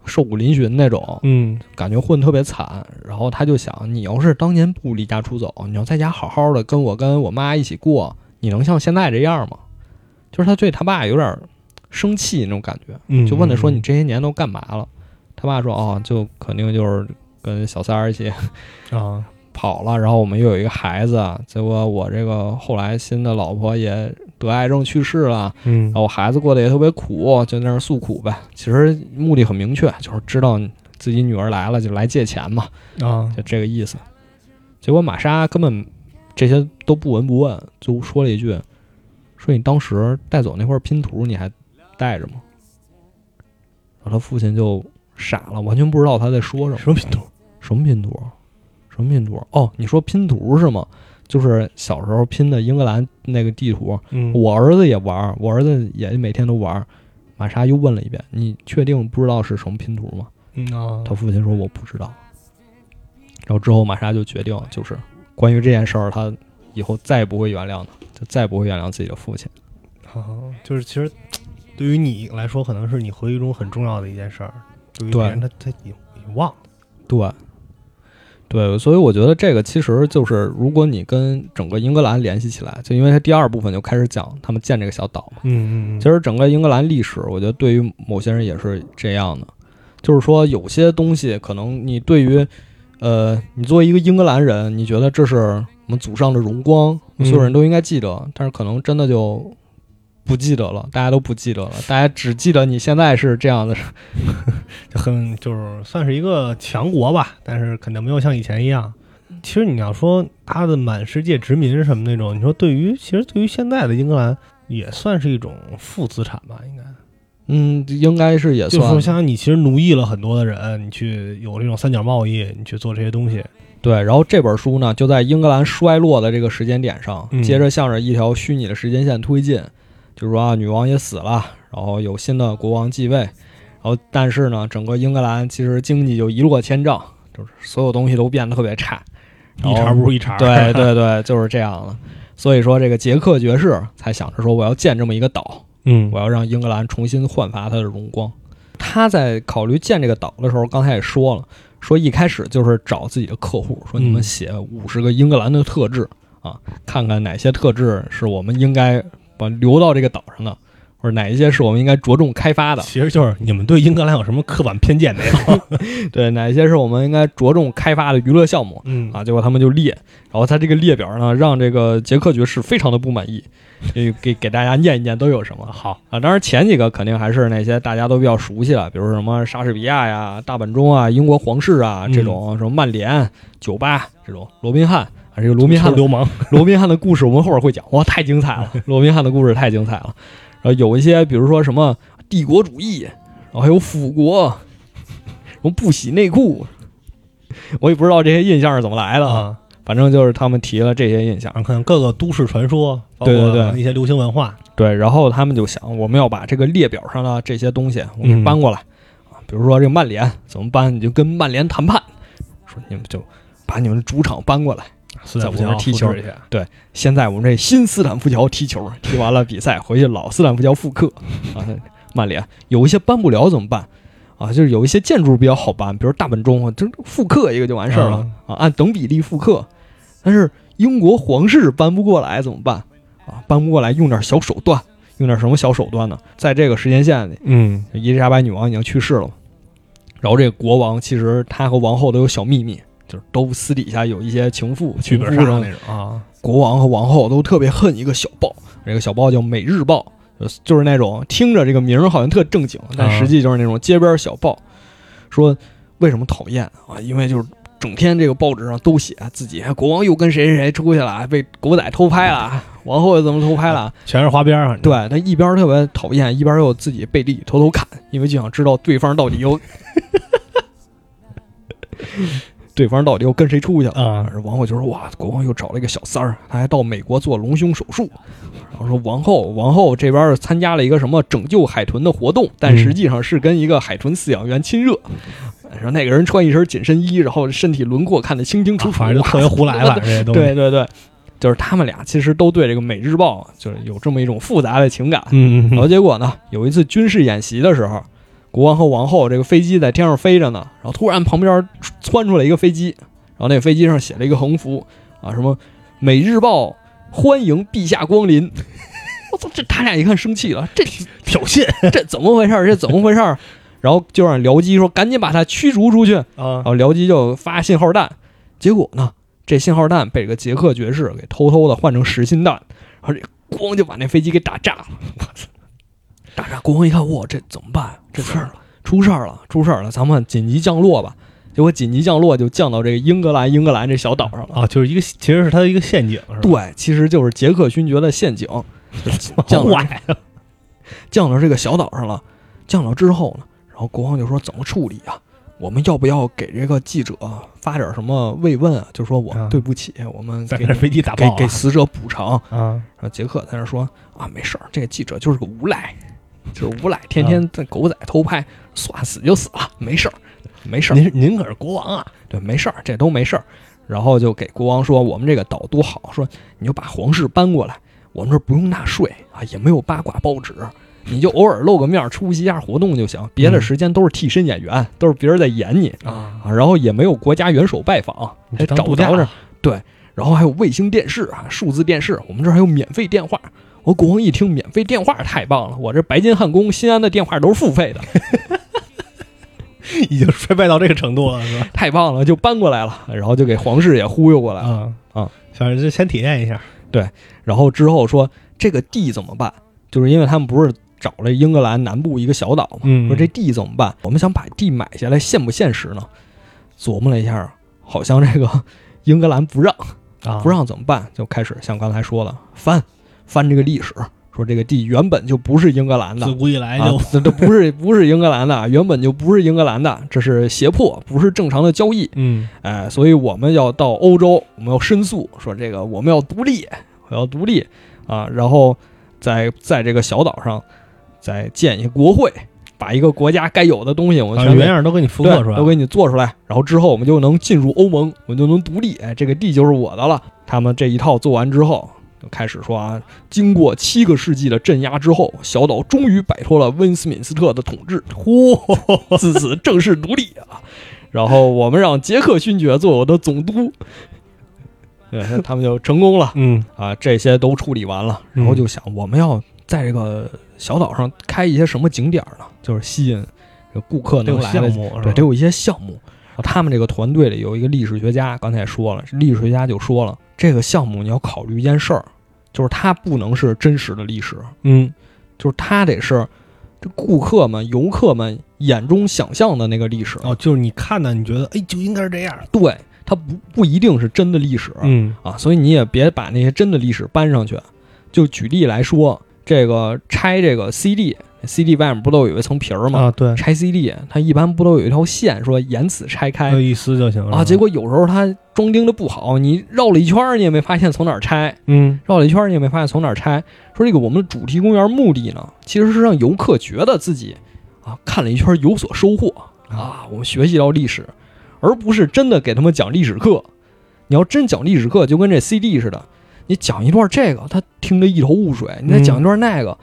瘦骨嶙峋那种，嗯感觉混得特别惨。然后他就想，你要是当年不离家出走，你要在家好好的跟我跟我妈一起过，你能像现在这样吗？就是他对他爸有点生气那种感觉，嗯，就问他说：“嗯你这些年都干嘛了？”他爸说：“哦，就肯定就是跟小三儿一起啊，<laughs> 跑了，然后我们又有一个孩子，结果我这个后来新的老婆也得癌症去世了，嗯然后我孩子过得也特别苦，就在那儿诉苦呗。其实目的很明确，就是知道自己女儿来了就来借钱嘛，啊，就这个意思。结果玛莎根本这些都不闻不问，就说了一句：“说你当时带走那块拼图你还带着吗？”然后他父亲就傻了，完全不知道他在说什么。什么拼图？什么拼图？什么拼图？哦，你说拼图是吗？就是小时候拼的英格兰那个地图，嗯，我儿子也玩儿，我儿子也每天都玩儿。玛莎又问了一遍：“你确定不知道是什么拼图吗嗯啊？”他父亲说：“我不知道。”然后之后玛莎就决定，就是关于这件事儿，他以后再也不会原谅他，就再也不会原谅自己的父亲。啊，就是其实对于你来说，可能是你回忆中很重要的一件事儿，对于对别人他他已经已经忘了。对，对，所以我觉得这个其实就是，如果你跟整个英格兰联系起来，就因为它第二部分就开始讲他们建这个小岛嘛。嗯嗯其实整个英格兰历史，我觉得对于某些人也是这样的，就是说有些东西可能你对于，呃，你作为一个英格兰人，你觉得这是我们祖上的荣光，嗯所有人都应该记得，但是可能真的就不记得了，大家都不记得了，大家只记得你现在是这样的。<laughs> 就很就是算是一个强国吧，但是肯定没有像以前一样。其实你要说他的满世界殖民什么那种，你说对于其实对于现在的英格兰也算是一种负资产吧，应该嗯，应该是也算就是说，相当于你其实奴役了很多的人，你去有这种三角贸易，你去做这些东西。对，然后这本书呢，就在英格兰衰落的这个时间点上，嗯接着向着一条虚拟的时间线推进，就是说啊，女王也死了，然后有新的国王继位，然后但是呢，整个英格兰其实经济就一落千丈，就是所有东西都变得特别差，一茬不如一茬。<laughs> 对对对，就是这样的。所以说，这个杰克爵士才想着说，我要建这么一个岛，嗯我要让英格兰重新焕发它的荣光。他在考虑建这个岛的时候，刚才也说了，说一开始就是找自己的客户，说你们嗯写五十个英格兰的特质啊，看看哪些特质是我们应该把留到这个岛上的。或者哪一些是我们应该着重开发的？其实就是你们对英格兰有什么刻板偏见没有？<laughs> 对，哪一些是我们应该着重开发的娱乐项目？嗯啊，结果他们就列，然后他这个列表呢，让这个杰克爵士非常的不满意，给给给大家念一念都有什么好，啊？当然前几个肯定还是那些大家都比较熟悉了，比如什么莎士比亚呀、大本钟啊、英国皇室啊嗯这种，什么曼联、酒吧这种，罗宾汉啊，这个罗宾汉流氓，<laughs> 罗宾汉的故事我们后边会讲，哇，太精彩了！罗宾汉的故事太精彩了。然后有一些，比如说什么帝国主义，然后还有腐国，什么不洗内裤，我也不知道这些印象是怎么来的啊，反正就是他们提了这些印象。然后看各个都市传说，包对对一些流行文化，对，然后他们就想，我们要把这个列表上的这些东西我们嗯搬过来啊，比如说这个曼联怎么搬，你就跟曼联谈判，说你们就把你们的主场搬过来。斯坦福桥踢球复制一下，现在我们这新斯坦福桥踢球，踢完了比赛回去老斯坦福桥复刻啊。<laughs> 曼联有一些搬不了怎么办啊？就是有一些建筑比较好搬，比如大本钟，就复刻一个就完事儿了啊，按等比例复刻。但是英国皇室搬不过来怎么办啊？搬不过来用点小手段，用点什么小手段呢？在这个时间线里，嗯伊丽莎白女王已经去世了，然后这个国王其实他和王后都有小秘密，就是都私底下有一些情妇、剧本杀那种啊，国王和王后都特别恨一个小报，这个小报叫《每日报》，就是那种听着这个名儿好像特正经，但实际就是那种街边小报。说为什么讨厌啊？因为就是整天这个报纸上都写自己国王又跟谁谁谁出去了，被狗仔偷拍了，王后又怎么偷拍了。全是花边儿，对他一边特别讨厌，一边又自己背地偷偷看，因为就想知道对方到底又对方到底又跟谁出去了啊王后就说：“哇，国王又找了一个小三儿，他还到美国做隆胸手术。”然后说王后，王后这边参加了一个什么拯救海豚的活动，但嗯实际上是跟一个海豚饲养员亲热。说那个人穿一身紧身衣，然后身体轮廓看得清清楚楚，啊反正就特别胡来了，<laughs> 这对对对，就是他们俩其实都对这个《每日报》就是有这么一种复杂的情感。嗯，嗯然后嗯，结果呢，有一次军事演习的时候，国王和王后这个飞机在天上飞着呢，然后突然旁边窜出来一个飞机，然后那个飞机上写了一个横幅啊，什么《每日报》欢迎陛下光临。我操！这他俩一看生气了，这挑衅这怎么回事？这怎么回事？然后就让僚机说赶紧把他驱逐出去。啊然，后僚机就发信号弹，结果呢，这信号弹被这个捷克爵士给偷偷的换成实心弹，然后这咣就把那飞机给打炸了。我操！打炸，国王一看，哇，这怎么办？这出事儿了，出事儿了，出事儿了！咱们紧急降落吧。结果紧急降落就降到这个英格兰，英格兰这小岛上了。啊，就是一个，其实是他的一个陷阱，是吧？对，其实就是杰克勋爵的陷阱，<laughs> 降到坏了，降到这个小岛上了。降到之后呢，然后国王就说怎么处理啊？我们要不要给这个记者发点什么慰问啊？就说我啊对不起，我们给飞机打给给死者补偿。啊，然后杰克在那说啊，没事儿，这个记者就是个无赖，就是无赖，天天在狗仔偷拍，算死就死了，没事儿，没事儿，您您可是国王啊，对，没事儿，这都没事儿。然后就给国王说，我们这个岛多好，说你就把皇室搬过来，我们这儿不用纳税啊，也没有八卦报纸，你就偶尔露个面，出席一下活动就行，别的嗯时间都是替身演员，都是别人在演你啊，啊。然后也没有国家元首拜访，还找不着这对。然后还有卫星电视啊，数字电视，我们这儿还有免费电话。我国王一听免费电话太棒了，我这白金汉宫、新安的电话都是付费的，<laughs> 已经衰败到这个程度了，是吧？<laughs> 太棒了，就搬过来了，然后就给皇室也忽悠过来了。啊啊，反正就先体验一下，对然后之后说这个地怎么办？就是因为他们不是找了英格兰南部一个小岛嘛，嗯说这地怎么办？我们想把地买下来，现不现实呢？琢磨了一下，好像这个英格兰不让，啊，不让怎么办？就开始像刚才说的翻翻这个历史，说这个地原本就不是英格兰的自。古以来啊就，这这不是不是英格兰的，<laughs> 原本就不是英格兰的，这是胁迫，不是正常的交易。嗯哎，所以我们要到欧洲，我们要申诉，说这个我们要独立，我要独立啊，然后在在这个小岛上再建一个国会，把一个国家该有的东西我们啊全样都给你复刻出来，都给你做出来，然后之后我们就能进入欧盟，我们就能独立，哎，这个地就是我的了。他们这一套做完之后，就开始说啊，经过七个世纪的镇压之后，小岛终于摆脱了温斯敏斯特的统治，嚯，自此正式独立啊。然后我们让杰克勋爵做我的总督，对，他们就成功了嗯啊。这些都处理完了，然后就想我们要在这个小岛上开一些什么景点呢？就是吸引顾客能来的，项目对，得有一些项目。他们这个团队里有一个历史学家，刚才也说了，历史学家就说了，这个项目你要考虑一件事儿，就是它不能是真实的历史，嗯就是它得是这顾客们、游客们眼中想象的那个历史。哦，就是你看的，你觉得哎就应该是这样，对，它不不一定是真的历史、嗯啊，所以你也别把那些真的历史搬上去。就举例来说，这个拆这个 CD，CD 外面不都有一层皮儿吗？啊对，拆 CD，它一般不都有一条线说沿此拆开一撕就行了啊？结果有时候它装订的不好，你绕了一圈儿，你也没发现从哪儿拆，嗯绕了一圈儿你也没发现从哪儿拆。说这个我们的主题公园目的呢，其实是让游客觉得自己啊看了一圈有所收获啊，我们学习到历史，而不是真的给他们讲历史课。你要真讲历史课，就跟这 CD 似的，你讲一段这个，他听得一头雾水；你再讲一段那个，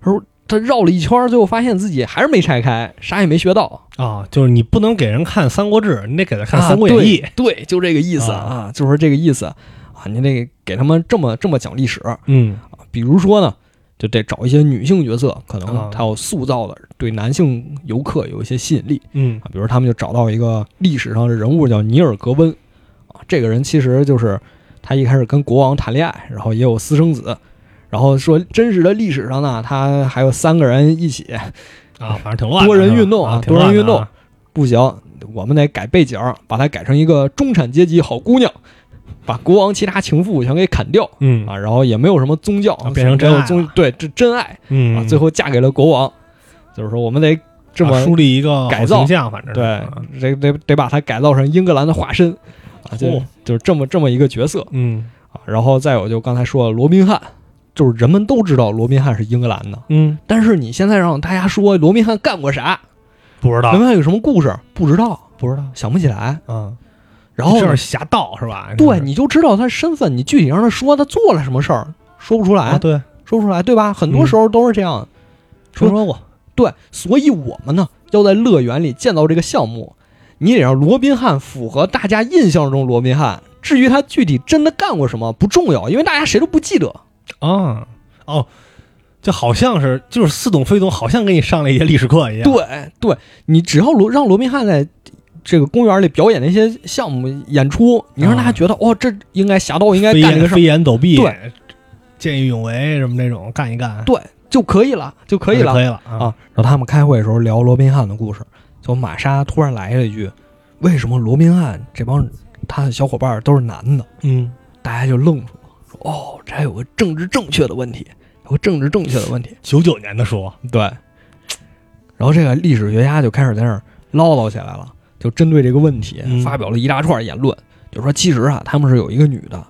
他说他绕了一圈，最后发现自己还是没拆开，啥也没学到。啊，就是你不能给人看《三国志》，你得给他看《啊三国演义》对，对，就这个意思啊啊，就是这个意思啊。你得给他们这么这么讲历史啊。嗯比如说呢，就得找一些女性角色，可能啊他要塑造的对男性游客有一些吸引力嗯啊。比如他们就找到一个历史上的人物叫尼尔格温啊，这个人其实就是他一开始跟国王谈恋爱，然后也有私生子。然后说，真实的历史上呢，他还有三个人一起，啊，反正挺乱，多人运动啊多人运动。啊不行，我们得改背景，把它改成一个中产阶级好姑娘，把国王其他情妇全给砍掉嗯。啊，然后也没有什么宗教，啊变成真爱宗对，这真爱嗯。啊，最后嫁给了国王。就是说，我们得这么啊树立一个改造。形象，反正对啊，得得得把它改造成英格兰的化身啊，就嚯就是这么这么一个角色。嗯。啊。然后再有就刚才说的罗宾汉，就是人们都知道罗宾汉是英格兰的，嗯，但是你现在让大家说罗宾汉干过啥，不知道罗宾汉有什么故事，不知道，不知道想不起来。嗯，然后呢这是侠盗是吧？对，你就知道他身份，你具体让他说他做了什么事儿，说不出来，啊对，说不出来，对吧？很多时候都是这样。听说过对，所以我们呢要在乐园里建造这个项目，你得让罗宾汉符合大家印象中罗宾汉。至于他具体真的干过什么不重要，因为大家谁都不记得。啊哦，就好像是就是似懂非懂，好像给你上了一节历史课一样。对，对你只要罗让罗宾汉在这个公园里表演那些项目演出，你让大家觉得、哦，这应该侠盗应该飞干这个事儿檐飞檐走壁，对，见义勇为什么那种干一干，对就可以了，就可以了可以了啊啊。然后他们开会的时候聊罗宾汉的故事，就玛莎突然来了一句：“为什么罗宾汉这帮他的小伙伴都是男的嗯？”大家就愣住了，说：“哦，这还有个政治正确的问题，有个政治正确的问题。九九年的书，”对。然后这个历史学家就开始在那儿唠叨起来了，就针对这个问题嗯发表了一大串言论，就说其实啊，他们是有一个女的，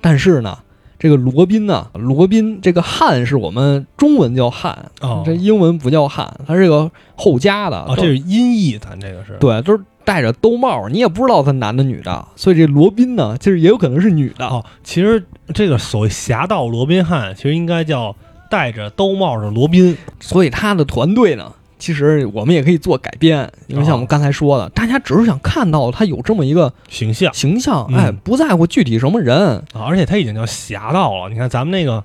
但是呢。这个罗宾呢？罗宾这个汉是我们中文叫汉，哦这英文不叫汉，它是个后加的。啊，这是音译，咱这个是对，都是戴着兜帽，你也不知道他男的女的，所以这罗宾呢，其实也有可能是女的。哦，其实这个所谓侠盗罗宾汉，其实应该叫戴着兜帽的罗宾。所以他的团队呢，其实我们也可以做改编，因为像我们刚才说的，大家只是想看到他有这么一个形象形象，嗯哎，不在乎具体什么人。啊，而且他已经叫侠盗了。你看咱们那个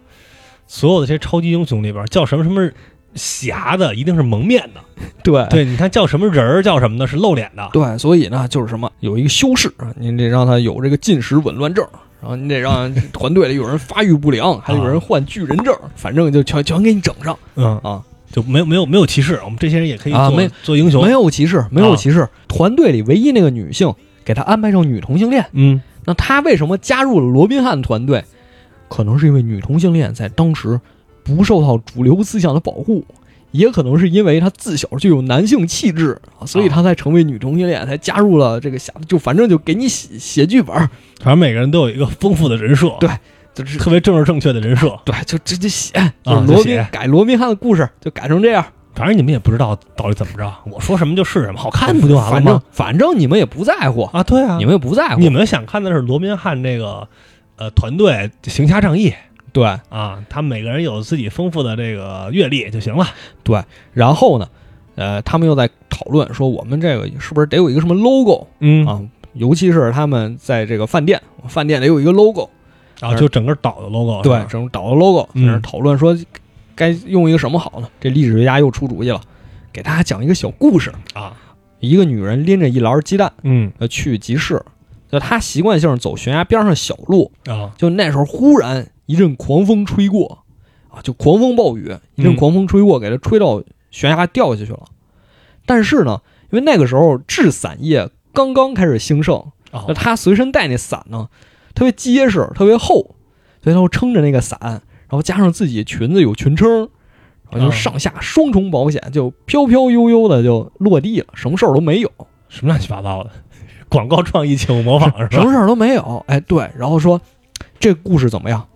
所有的这些超级英雄里边，叫什么什么侠的，一定是蒙面的。对对，你看叫什么人儿，叫什么的，是露脸的。对，所以呢，就是什么有一个修饰，你得让他有这个进食紊乱症。然后你得让团队里有人发育不良，<laughs> 还有人患巨人症，反正就全全给你整上嗯啊！就没有没有没有歧视，我们这些人也可以做、啊没做英雄。没有歧视，没有歧视。团队里唯一那个女性，给他安排上女同性恋。嗯，那他为什么加入了罗宾汉团队？可能是因为女同性恋在当时不受到主流思想的保护，也可能是因为她自小就有男性气质啊，所以她才成为女同性恋，才加入了这个侠。就反正就给你写写剧本，反正每个人都有一个丰富的人设，对就是特别正治正确的人设。对，就直接写，就是啊罗宾、写改罗宾汉的故事，就改成这样。反正你们也不知道到底怎么着，我说什么就是什么，好看不就完了反正吗？反正你们也不在乎，啊，对啊，你们也不在乎。你们想看的是罗宾汉这个呃团队行侠仗义对啊，他们每个人有自己丰富的这个阅历就行了。对，然后呢，呃，他们又在讨论说，我们这个是不是得有一个什么 logo 嗯啊？尤其是他们在这个饭店，饭店得有一个 logo，啊，就整个岛的 logo 对，是吧这种岛的 logo，在嗯那儿讨论说，该用一个什么好呢？这历史学家又出主意了，给大家讲一个小故事啊。一个女人拎着一篮鸡蛋，嗯，呃，去集市。就她习惯性走悬崖边上小路啊。就那时候忽然一阵狂风吹过，啊，就狂风暴雨，一阵狂风吹过，给它吹到悬崖掉下去了。但是呢，因为那个时候制伞业刚刚开始兴盛，那他随身带那伞呢，特别结实，特别厚，所以他会撑着那个伞，然后加上自己裙子有裙撑。然后就上下双重保险，就飘飘悠悠的就落地了，什么事儿都没有，什么乱七八糟的 <laughs> 广告创意，请勿模仿是吧？什么事儿都没有，哎，对，然后说这故事怎么样？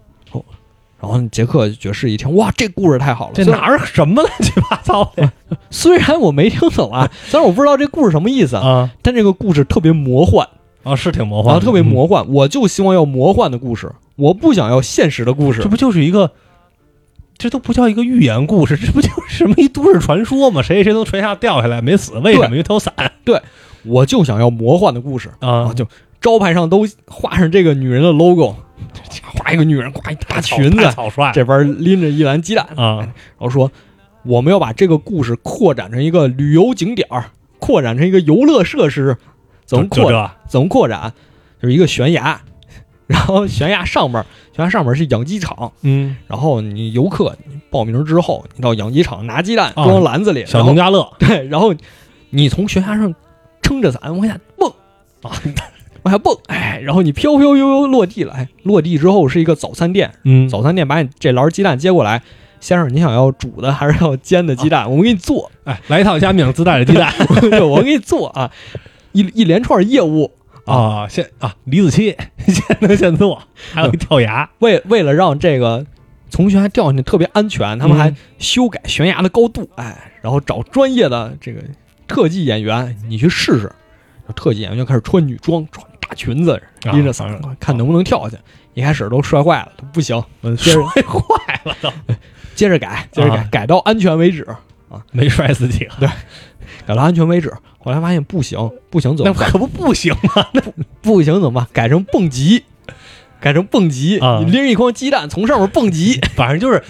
哦，然后杰克爵士一听，哇，这故事太好了，这哪儿什么乱七八糟的？<laughs> 虽然我没听懂啊，虽然我不知道这故事什么意思啊，但这个故事特别魔幻啊，是挺魔幻，特别魔幻。我就希望要魔幻的故事，我不想要现实的故事。这不就是一个？这都不叫一个寓言故事，<laughs> 这不就是什么一都市传说吗？谁谁都垂下掉下来没死，为什么？因为他有伞。对，我就想要魔幻的故事啊！就招牌上都画上这个女人的 logo，<laughs> 画一个女人，挂一大裙子，草率。这边拎着一篮鸡蛋啊，然后说我们要把这个故事扩展成一个旅游景点儿，扩展成一个游乐设施，怎么扩？怎么扩展？就是一个悬崖。然后悬崖上面，悬崖上面是养鸡场，嗯，然后你游客报名之后，你到养鸡场拿鸡蛋装篮子里，小农家乐，对，然后你从悬崖上撑着伞往下蹦啊，往下蹦，哎，然后你飘飘悠悠落地了，哎，落地之后是一个早餐店，嗯，早餐店把你这篮鸡蛋接过来，先生，你想要煮的还是要煎的鸡蛋？我们给你做，哎，来一套加命自带的鸡蛋，<laughs> 我给你做啊，一一连串业务。啊，现啊，李子柒现能现做，还有一跳崖。为为了让这个从悬崖掉下去特别安全，他们还修改悬崖的高度，哎，然后找专业的这个特技演员，你去试试。特技演员就开始穿女装，穿大裙子，拎着伞，看能不能跳下去。一开始都摔坏了，不行，摔坏了都，<laughs> 接着改，<laughs> 接着改，改到安全为止啊，没摔死几个。对。改到安全为止，后来发现不行，不行怎么办？那可不不行吗？<laughs> 那不行怎么办？改成蹦极，改成蹦极，你拎一筐鸡蛋从上面蹦极，反正就是，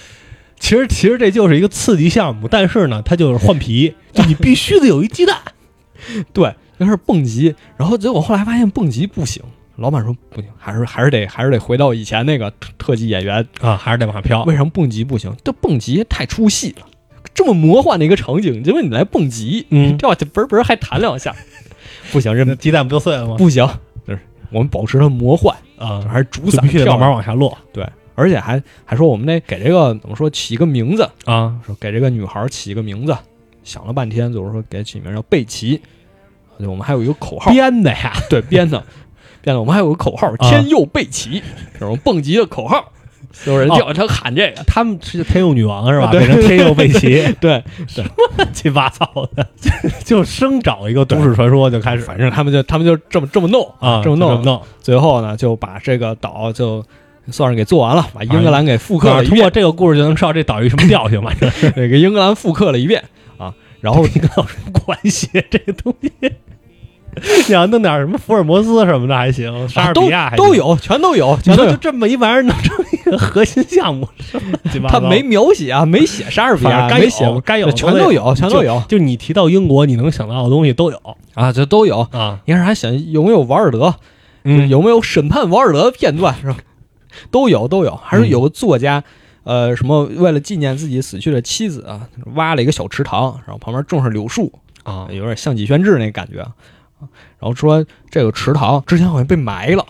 其实其实这就是一个刺激项目，但是呢，它就是换皮，就你必须得有一鸡蛋。对，就是蹦极，然后结果后来发现蹦极不行，老板说不行，还是还是得还是得回到以前那个特技演员啊，还是得往下飘。为什么蹦极不行？这蹦极太出戏了。这么魔幻的一个场景，结果你来蹦极，嗯，掉下去嘣嘣还弹两下，<laughs> 不行，这鸡蛋不就碎了吗？不行，就是我们保持它魔幻啊，还是主伞必须得慢慢往下落。对，而且还还说我们得给这个怎么说起一个名字啊？说给这个女孩起一个名字，想了半天，就是说给起名叫贝奇。我们还有一个口号编的呀，对，编的编的。我们还有个口号天佑贝奇，这种蹦极的口号。有人叫他喊这个，他们是天佑女王是吧？变成天佑贝奇，对，什么乱七八糟的，就生找一个都市传说就开始，反正他们就他们就这么这么弄啊，这么弄弄，最后呢就把这个岛就算是给做完了，把英格兰给复刻了一遍。通过这个故事就能知道这岛屿什么调性嘛？<laughs> 给英格兰复刻了一遍啊，然后你跟有什么关系？<laughs> 这个东西。你要弄点什么福尔摩斯什么的还行，莎士比亚都有，全都有，全都就这么一玩意儿弄成一个核心项目，<laughs> 他没描写啊，没写莎士比亚，该写该有全都有，全都有。就你提到英国，你能想到的东西都有啊，这都有啊。你看还想有没有瓦尔德？嗯，有没有审判瓦尔德的片段是吧？都有，都有。还是有个作家，呃，什么为了纪念自己死去的妻子啊，挖了一个小池塘，然后旁边种上柳树啊，有点像《济宣志》那感觉。然后说这个池塘之前好像被埋了，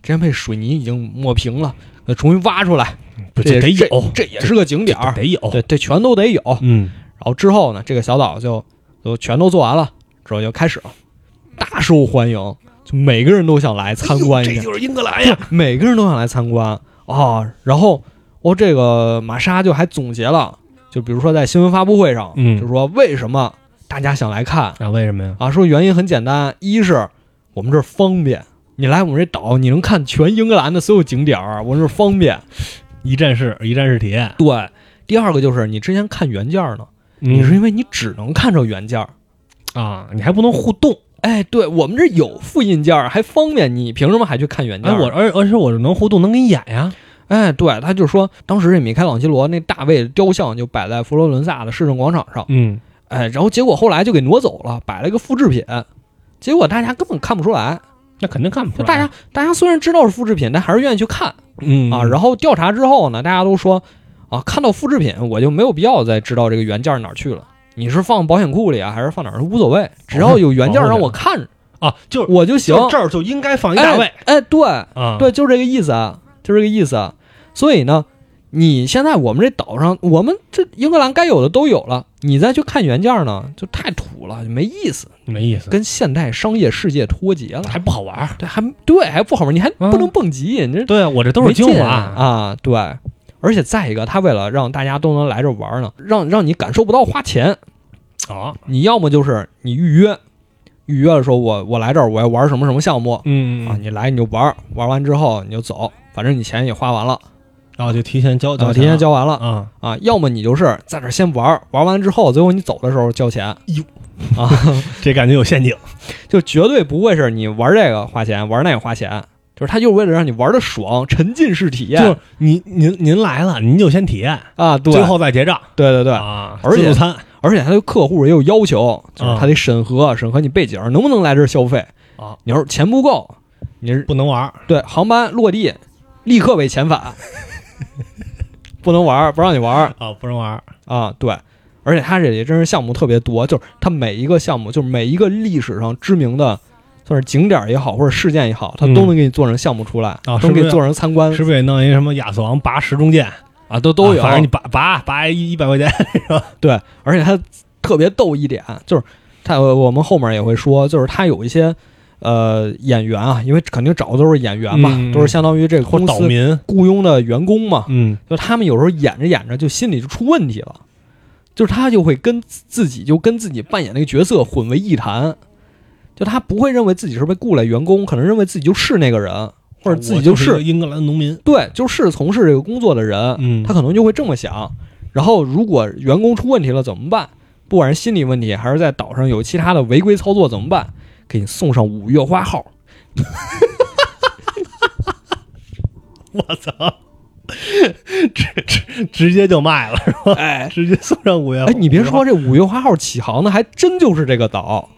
之前被水泥已经抹平了，那重新挖出来，这得有，这也是个景点得有，对，这全都得有。嗯，然后之后呢，这个小岛就就全都做完了，之后就开始了，大受欢迎，就每个人都想来参观一下，这就是英格兰呀，每个人都想来参观。啊。然后哦，这个玛莎就还总结了，就比如说在新闻发布会上，嗯，就说为什么。大家想来看啊？为什么呀？啊，说原因很简单，一是我们这儿方便，你来我们这岛，你能看全英格兰的所有景点儿，我这儿方便，一站式一站式体验。对，第二个就是你之前看原件呢，你是因为你只能看着原件啊，你还不能互动。哎，对我们这有复印件，还方便，你凭什么还去看原件？哎，我而而且我这能互动，能给你演呀。哎，对，他就说当时这米开朗基罗那大卫雕像就摆在佛罗伦萨的市政广场上，嗯，哎，然后结果后来就给挪走了，摆了一个复制品，结果大家根本看不出来，那肯定看不出来。就大家大家虽然知道是复制品，但还是愿意去看。嗯。啊。然后调查之后呢，大家都说啊，看到复制品我就没有必要再知道这个原件哪儿去了。你是放保险库里啊，还是放哪儿无所谓，只要有原件让我看啊，就是我就行。就这儿就应该放一大卫。哎，哎，对，啊，对，就这个意思啊，就这个意思啊。所以呢，你现在我们这岛上，我们这英格兰该有的都有了，你再去看原件呢，就太土了，就没意思，没意思，跟现代商业世界脱节了，还不好玩儿。对，还对，还不好玩，你还不能蹦极，你这对啊，我这都是精华啊，对。而且再一个，他为了让大家都能来这玩呢，让让你感受不到花钱，啊，你要么就是你预约，预约的时候我我来这儿我要玩什么什么项目嗯啊，你来你就玩，玩完之后你就走，反正你钱也花完了。然后就提前交，啊，提前交完了。啊，啊，要么你就是在这儿先玩，玩完之后，最后你走的时候交钱。哟，啊，<laughs> 这感觉有陷阱。就绝对不会是你玩这个花钱，玩那个花钱，就是他就是为了让你玩的爽，沉浸式体验。就是您您您来了，您就先体验，啊，对，最后再结账。对对对，啊，而且自助餐而且他对客户也有要求，就是啊。他得审核，审核你背景能不能来这儿消费。啊，你要是钱不够，你是不能玩儿。对航班落地立刻被遣返，<laughs> 不能玩，不让你玩。啊，不能玩儿。啊，对，而且他这里真是项目特别多，就是他每一个项目，就是每一个历史上知名的，算是景点也好，或者事件也好，它嗯。都能给你做成项目出来，啊都能给你做成参观。是不是也弄一什么亚瑟王拔石中剑啊，都都有。啊反正你拔拔拔一一百块钱 <laughs> 对，而且它特别逗一点，就是它我们后面也会说，就是它有一些呃演员啊，因为肯定找的都是演员嘛，嗯都是相当于这个或者公司岛民，雇佣的员工嘛，嗯就他们有时候演着演着就心里就出问题了，就是他就会跟自己就跟自己扮演那个角色混为一谈，就他不会认为自己是被雇来员工，可能认为自己就是那个人，或者自己就是英格兰农民。对，就是从事这个工作的人，嗯他可能就会这么想。然后如果员工出问题了怎么办？不管是心理问题，还是在岛上有其他的违规操作怎么办？给你送上五月花号，<laughs> 我操，直直直接就卖了是吧？哎直接送上五月。哎，你别说，这五月花号起航的还真就是这个岛，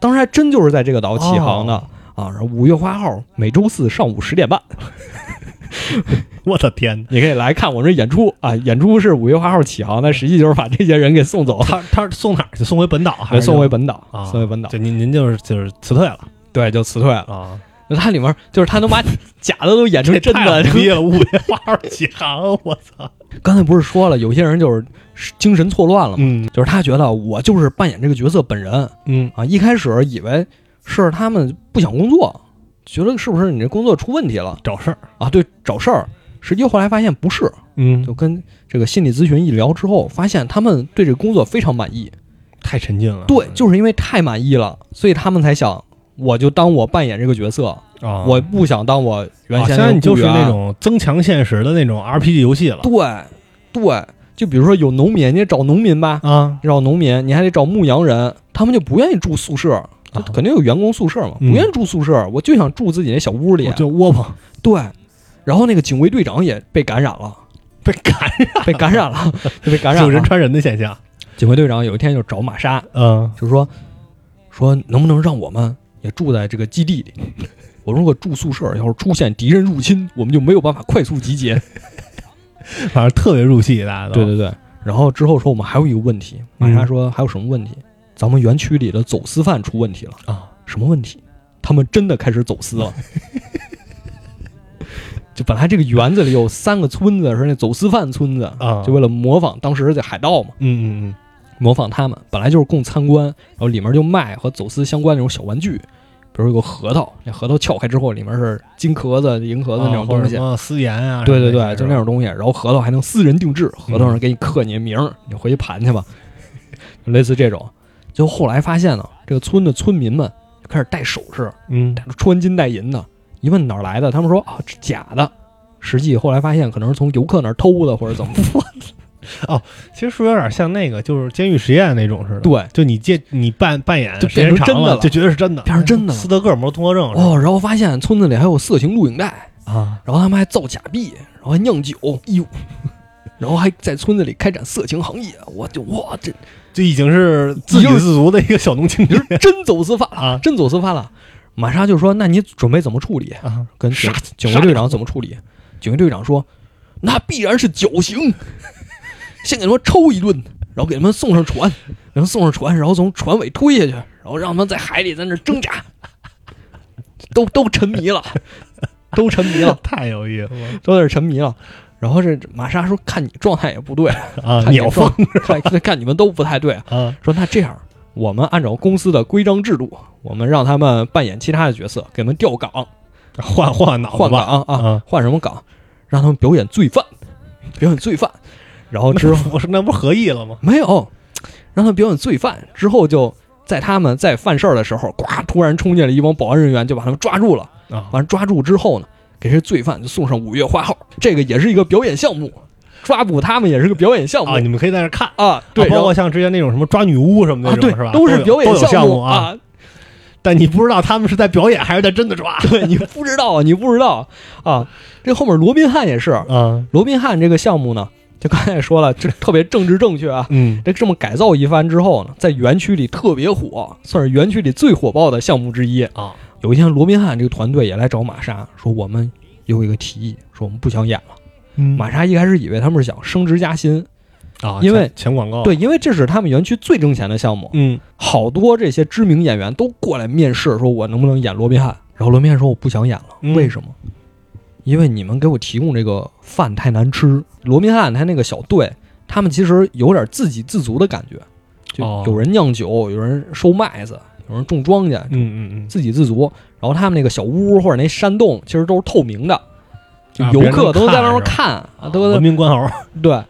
当时还真就是在这个岛起航的、哦啊。然后五月花号每周四上午十点半，<laughs> 我的天！你可以来看我这演出啊。演出是五月花号起航，但实际就是把这些人给送走，他他送哪儿去？送回本岛还是送回本岛，啊？送回本岛。就您您就是就是辞退了对，就辞退了。啊？那它里面就是他能把 <laughs> 假的都演成真的太。<laughs> 五月花号起航，我操！刚才不是说了，有些人就是精神错乱了吗？嗯就是他觉得我就是扮演这个角色本人嗯啊，一开始以为是他们不想工作，觉得是不是你这工作出问题了找事儿。啊？对，找事儿。实际后来发现不是，嗯就跟这个心理咨询一聊之后，发现他们对这个工作非常满意。太沉浸了。对，就是因为太满意了，所以他们才想，我就当我扮演这个角色，啊，我不想当我原先啊现在你就是那种增强现实的那种 RPG 游戏了对对，就比如说有农民，你得找农民吧，啊你找农民，你还得找牧羊人，他们就不愿意住宿舍，肯定有员工宿舍嘛，嗯不愿意住宿舍，我就想住自己那小屋里。就窝棚 <laughs> 对，然后那个警卫队长也被感染了，<laughs> 被感染，被感染了，<laughs> 就被感染了。有人传人的现象。警卫队长有一天就找玛莎，嗯就说说能不能让我们也住在这个基地里？我如果住宿舍，要是出现敌人入侵，我们就没有办法快速集结。反正特别入戏，大家都对对对。然后之后说我们还有一个问题，玛莎说还有什么问题？咱们园区里的走私犯出问题了。啊，什么问题？他们真的开始走私了。<laughs> 就本来这个园子里有三个村子是那走私犯村子啊就为了模仿当时这海盗嘛，嗯嗯嗯模仿他们，本来就是供参观，然后里面就卖和走私相关那种小玩具，比如有个核桃，那核桃撬开之后里面是金壳子、银壳嗯，子那种东西。啊，私盐啊，对对对，就那种东西。然后核桃还能私人定制，核桃上给你刻你的名儿，你回去盘去吧，就 <laughs> 类似这种。最后后来发现呢，这个村的村民们就开始戴首饰，嗯穿金戴银的。一问哪儿来的，他们说啊，这假的。实际后来发现可能是从游客那儿偷的，或者怎么 <laughs> 哦。其实是有点像那个，就是监狱实验那种似的。对，就你借你扮扮演就时间长变成真的了就觉得是真的，变成真的了斯德哥尔摩综合症。哦，然后发现村子里还有色情录影带，啊，然后他们还造假币，然后还酿酒，哎呦，<laughs> 然后还在村子里开展色情行业，我就哇，这这已经是自给自足的一个小农青年真走私犯了啊真走私犯了。玛莎就说：“那你准备怎么处理？”啊，跟警杀警卫队长怎么处理？警卫队长说：“那必然是绞刑，先给他们抽一顿，然后给他们送上船，给他们送上船，然后从船尾推下去，然后让他们在海里在那儿挣扎，都都沉迷了，都沉迷了，<laughs> 太有意思了都在这沉迷了。”然后这玛莎说：“看你状态也不对，啊！看你鸟疯状看看你们都不太对。啊说那这样，我们按照公司的规章制度，我们让他们扮演其他的角色，给他们调岗，换换脑子换岗啊，啊！换什么岗？让他们表演罪犯，表演罪犯。然后之后我说那不是合意了吗？没有，让他们表演罪犯。之后就在他们在犯事儿的时候，呱，突然冲进来一帮保安人员，就把他们抓住了。啊，完抓住之后呢，给这罪犯就送上五月花号，这个也是一个表演项目。抓捕他们也是个表演项目啊，你们可以在那看。啊，对，啊包括像之前那种什么抓女巫什么的啊，对，是吧？都是表演项目啊。。但你不知道他们是在表演还是在真的抓对你不知道啊，你不知道啊。这后面罗宾汉也是，啊？罗宾汉这个项目呢，就刚才也说了，这特别政治正确啊。嗯这这么改造一番之后呢，在园区里特别火，算是园区里最火爆的项目之一。啊有一天，罗宾汉这个团队也来找玛莎，说我们有一个提议，说我们不想演了。嗯玛莎一开始以为他们是想升职加薪，啊，因为前前广告对，因为这是他们园区最挣钱的项目，嗯好多这些知名演员都过来面试，说我能不能演罗宾汉。然后罗宾汉说我不想演了，嗯为什么？因为你们给我提供这个饭太难吃。罗宾汉他那个小队，他们其实有点自给自足的感觉，就哦有人酿酒，有人收麦子，有人种庄稼，嗯嗯嗯，自给自足。然后他们那个小屋或者那山洞其实都是透明的，就游客都在那儿能看看啊，都在文明关猴对，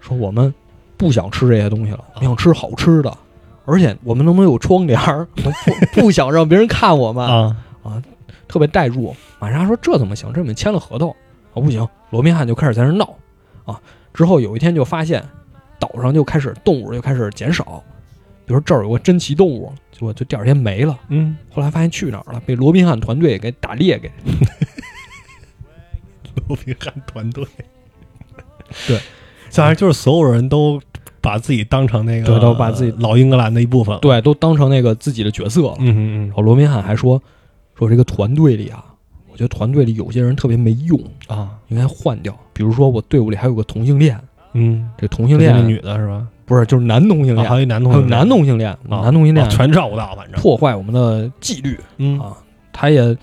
说我们不想吃这些东西了，想吃好吃的，而且我们能不能有窗帘儿？不不想让别人看我们，啊啊特别带入。玛莎说这怎么行？这我们签了合同啊，不行。罗宾汉就开始在那儿闹啊。之后有一天就发现岛上就开始动物就开始减少，比如这儿有个珍奇动物，结果就第二天没了。嗯，后来发现去哪儿了？被罗宾汉团队给打猎给。<laughs> 罗宾汉团队，<laughs> 对，反正就是所有人都把自己当成那个，对都把自己老英格兰的一部分了。，对，都当成那个自己的角色了。嗯嗯然后罗宾汉还说说这个团队里啊，我觉得团队里有些人特别没用，嗯啊应该换掉。比如说我队伍里还有个同性恋，嗯，这同性恋女的是吧？不是就是男同性啊恋，还有一男同性恋，男同性恋，啊男同性恋啊全照顾到，反正破坏我们的纪律嗯啊，他也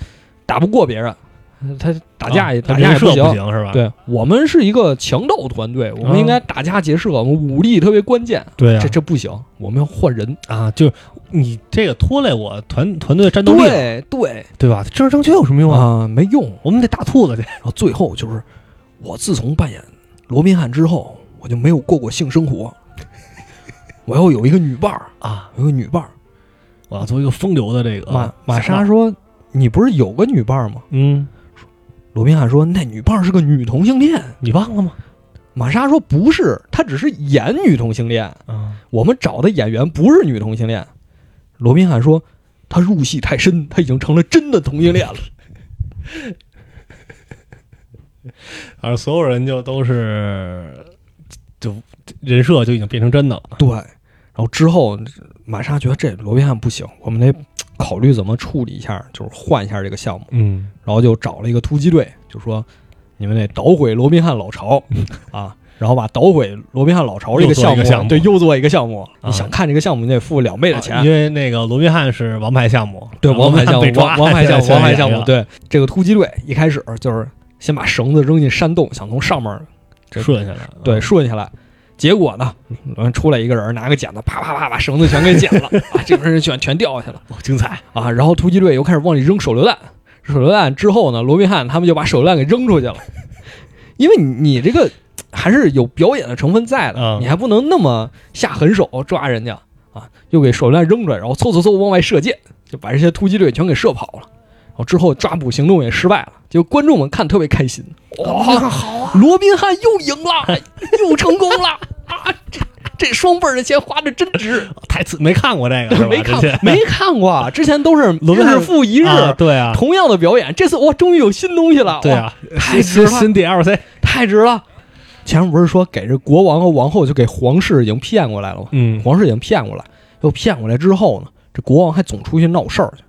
打不过别人，他打架也、啊打架也人设行。行是吧？对我们是一个强盗团队，我们啊应该打家劫舍，我们武力特别关键。对啊这这不行，我们要换人。啊，就你这个拖累我团团队战斗力，对对对吧？政治正确有什么用啊？啊、没用。我们得打兔子去。然后最后就是，我自从扮演罗宾汉之后，我就没有过过性生活。<laughs> 我要有一个女伴儿，啊！有个女伴儿。我要做一个风流的这个玛玛，莎说：“你不是有个女伴儿吗嗯，？”罗宾汉说：“那女伴儿是个女同性恋。你忘了吗？”玛莎说：“不是，她只是演女同性恋。嗯，我们找的演员不是女同性恋。”罗宾汉说：“她入戏太深，她已经成了真的同性恋了。<laughs> 反正所有人就都是就人设就已经变成真的了。”对，然后之后玛莎觉得这罗宾汉不行，我们得考虑怎么处理一下，就是换一下这个项目。嗯然后就找了一个突击队，就说你们得捣毁罗宾汉老巢 <laughs> 啊，然后把捣毁罗宾汉老巢这个项目，对，又做一个项目。啊你想看这个项目，你得付两倍的钱。因为那个罗宾汉是王牌项目，对，啊王牌项目王牌项目，王牌项目。<laughs> 对，这个突击队一开始就是先把绳子扔进山洞，想从上面这顺下来，对顺下来。结果呢，嗯出来一个人拿个剪子，啪啪啪把绳子全给剪了，啊，这帮人全全掉下去了。哦精彩啊，然后突击队又开始往里扔手榴弹，手榴弹之后呢，罗宾汉他们就把手榴弹给扔出去了，因为你你这个还是有表演的成分在的，嗯你还不能那么下狠手抓人家啊，又给手榴弹扔出来，然后嗖嗖嗖往外射箭，就把这些突击队全给射跑了。然后之后抓捕行动也失败了，就观众们看特别开心，哇、好啊！罗宾汉又赢了，又成功了啊！这这双倍儿的钱花的真值。<laughs> 台词没看过这个，没看没看过啊，之前都是轮日复一日，啊对啊，同样的表演。这次哇，终于有新东西了，对啊，太值了新新 DLC，太值了。前面不是说给这国王和王后就给皇室已经骗过来了吗？嗯皇室已经骗过来，又骗过来之后呢，这国王还总出去闹事儿去，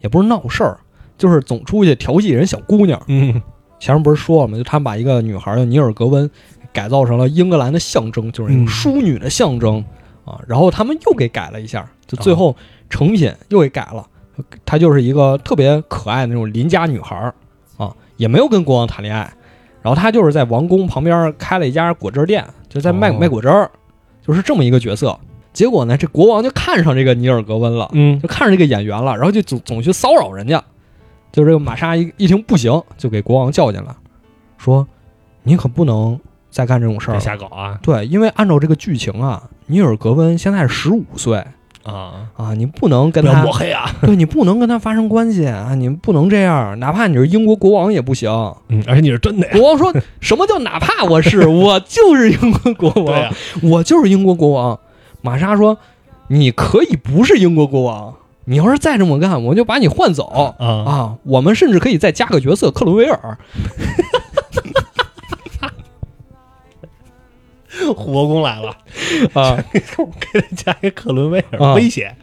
也不是闹事儿，就是总出去调戏人小姑娘。嗯前面不是说了吗？就他们把一个女孩叫尼尔格温改造成了英格兰的象征，就是那种嗯淑女的象征、啊。然后他们又给改了一下，就最后成品又给改了。她就是一个特别可爱的那种邻家女孩啊，也没有跟国王谈恋爱。然后她就是在王宫旁边开了一家果汁店，就在卖、哦卖果汁儿，就是这么一个角色。结果呢，这国王就看上这个尼尔格温了，嗯就看上这个演员了，然后就总总去骚扰人家。就这个玛莎一一听不行，就给国王叫进来，说：“你可不能再干这种事儿别。瞎搞啊对，因为按照这个剧情啊，尼尔格温现在是十五岁啊！啊，你不能跟他抹黑啊！对你不能跟他发生关系啊，你不能这样，哪怕你是英国国王也不行。嗯，而且你是真的呀，国王说什么叫哪怕我是，我就是英国国王，对啊，我就是英国国王。玛莎说：“你可以不是英国国王，你要是再这么干，我就把你换走。啊。啊！我们甚至可以再加个角色，克伦威尔。<laughs> 火攻来了。啊！给他加一个克伦威尔啊。威胁，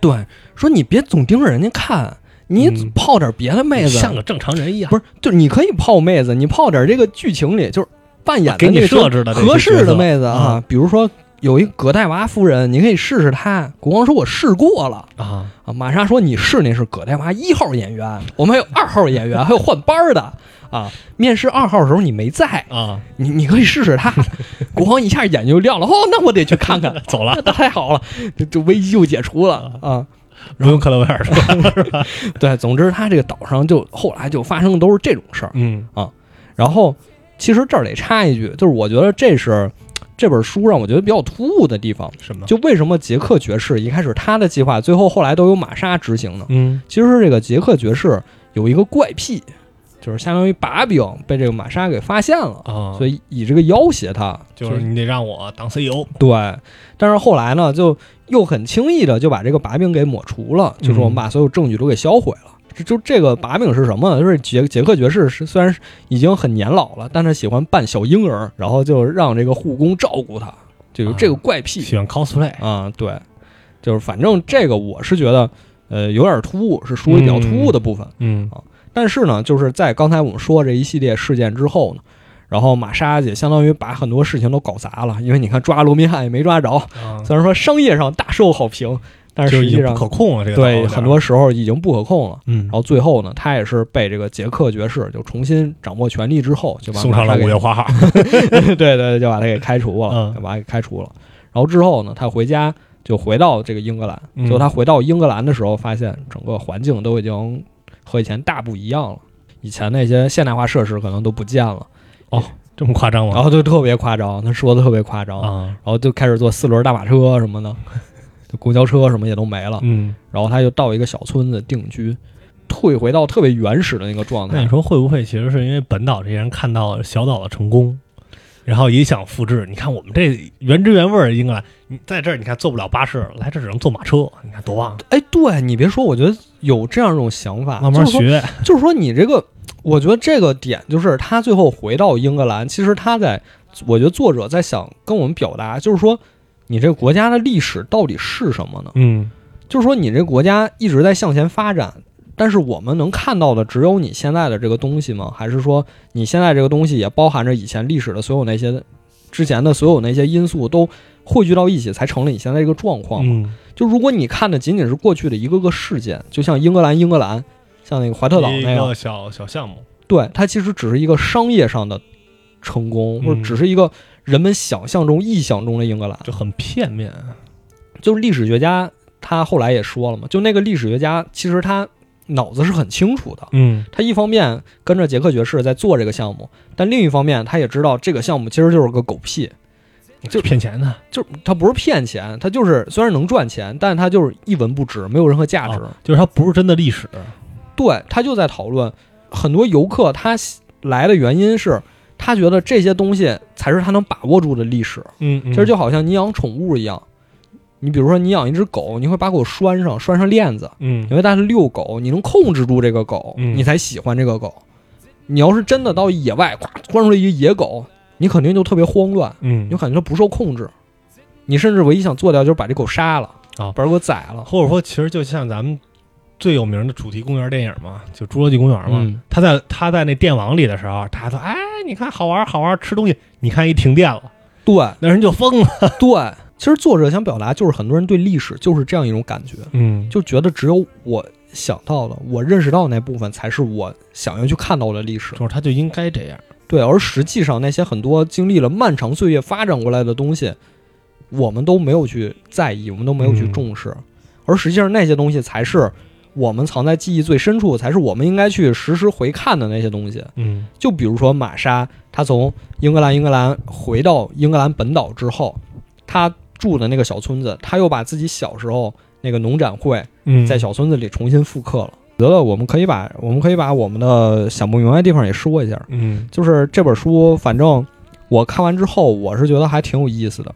对，说你别总盯着人家看，你嗯。泡点别的妹子，像个正常人一样，不是，就是你可以泡妹子，你泡点这个剧情里就是扮演的给你那个设置的合适的妹子啊啊，比如说有一葛代娃夫人，你可以试试她。国王说我试过了。啊，啊，玛莎说：“你试那是葛代娃一号演员，我们还有二号演员，还有换班儿的啊。面试二号的时候你没在，啊，你你可以试试他。<laughs> ”国王一下眼睛就亮了，哦，那我得去看看，<laughs> 走了，<laughs> 那太好了，这这危机就解除了啊。不用克伦威尔是吧？对，总之他这个岛上就后来就发生的都是这种事儿。嗯啊然后其实这儿得插一句，就是我觉得这是这本书让我觉得比较突兀的地方，什么？就为什么杰克爵士一开始他的计划，最后后来都由玛莎执行呢？嗯其实这个杰克爵士有一个怪癖，就是相当于把柄被这个玛莎给发现了，啊，所以以这个要挟他，就是你得让我当 CEO，对。但是后来呢，就又很轻易的就把这个把柄给抹除了，嗯就是我们把所有证据都给销毁了。这就这个把柄是什么呢？就是杰杰克爵士是虽然已经很年老了，但他喜欢扮小婴儿，然后就让这个护工照顾他，就有这个怪癖。喜欢 cosplay，啊、对，就是反正这个我是觉得，呃，有点突兀，是属于比较突兀的部分。嗯但是呢，就是在刚才我们说这一系列事件之后呢，然后玛莎姐相当于把很多事情都搞砸了，因为你看抓罗宾汉也没抓着，啊，虽然说商业上大受好评，但是实际上可控了，这个对很多时候已经不可控了。嗯然，后最后呢，他也是被这个杰克爵士就重新掌握权力之后，就把送上了五月花号，<laughs> 对对对，就把他给开除了，嗯就把他给开除了。然后之后呢，他回家就回到这个英格兰。嗯结果他回到英格兰的时候，发现整个环境都已经和以前大不一样了。以前那些现代化设施可能都不见了，哦这么夸张吗？然后就特别夸张，他说的特别夸张，嗯然啊，后就开始坐四轮大马车什么的，就公交车什么也都没了。嗯，然后他就到一个小村子定居，退回到特别原始的那个状态那你。说会不会其实是因为本岛这些人看到小岛的成功，然后也想复制？你看我们这原汁原味英格兰，你在这儿你看坐不了巴士，来这只能坐马车，你看多棒，哎，对你别说，我觉得有这样一种想法，慢慢就是说学。就是说你这个，我觉得这个点就是他最后回到英格兰，其实他在，我觉得作者在想跟我们表达，就是说你这个国家的历史到底是什么呢？嗯就是说你这个国家一直在向前发展，但是我们能看到的只有你现在的这个东西吗？还是说你现在这个东西也包含着以前历史的所有那些之前的所有那些因素都汇聚到一起，才成了你现在这个状况吗？嗯，就如果你看的仅仅是过去的一个个事件，就像英格兰，英格兰，像那个怀特岛那样个，小小项目，对，它其实只是一个商业上的成功，或者嗯只是一个人们想象中、臆想中的英格兰。就很片面。就是历史学家他后来也说了嘛，就那个历史学家其实他脑子是很清楚的，嗯他一方面跟着杰克爵士在做这个项目，但另一方面他也知道这个项目其实就是个狗屁，就骗钱的，就是他不是骗钱，他就是虽然能赚钱，但他就是一文不值，没有任何价值。哦就是他不是真的历史。对他就在讨论很多游客他来的原因是。他他觉得这些东西才是他能把握住的历史。嗯，其实就好像你养宠物一样，你比如说你养一只狗，你会把狗拴上，拴上链子，嗯。你会带它遛狗，你能控制住这个狗，嗯。你才喜欢这个狗。你要是真的到野外，咵关出来一个野狗，你肯定就特别慌乱，嗯。你就感觉它不受控制，你甚至唯一想做掉就是把这狗杀了，啊。把这狗宰了。或者说，其实就像咱们最有名的主题公园电影嘛，就《侏罗纪公园》嘛。嗯他在他在那电网里的时候，他说：“哎，你看好玩好玩，吃东西。”你看一停电了，对那人就疯了。<laughs> 对，其实作者想表达就是很多人对历史就是这样一种感觉，嗯就觉得只有我想到的、我认识到的那部分才是我想要去看到的历史。就是他就应该这样。对，而实际上那些很多经历了漫长岁月发展过来的东西，我们都没有去在意，我们都没有去嗯重视，而实际上那些东西才是我们藏在记忆最深处，才是我们应该去实时回看的那些东西。嗯就比如说玛莎，她从英格兰英格兰回到英格兰本岛之后，她住的那个小村子，她又把自己小时候那个农展会嗯，在小村子里重新复刻了。得了，我们可以把我们可以把我们的想不明白的地方也说一下。嗯就是这本书，反正我看完之后，我是觉得还挺有意思的。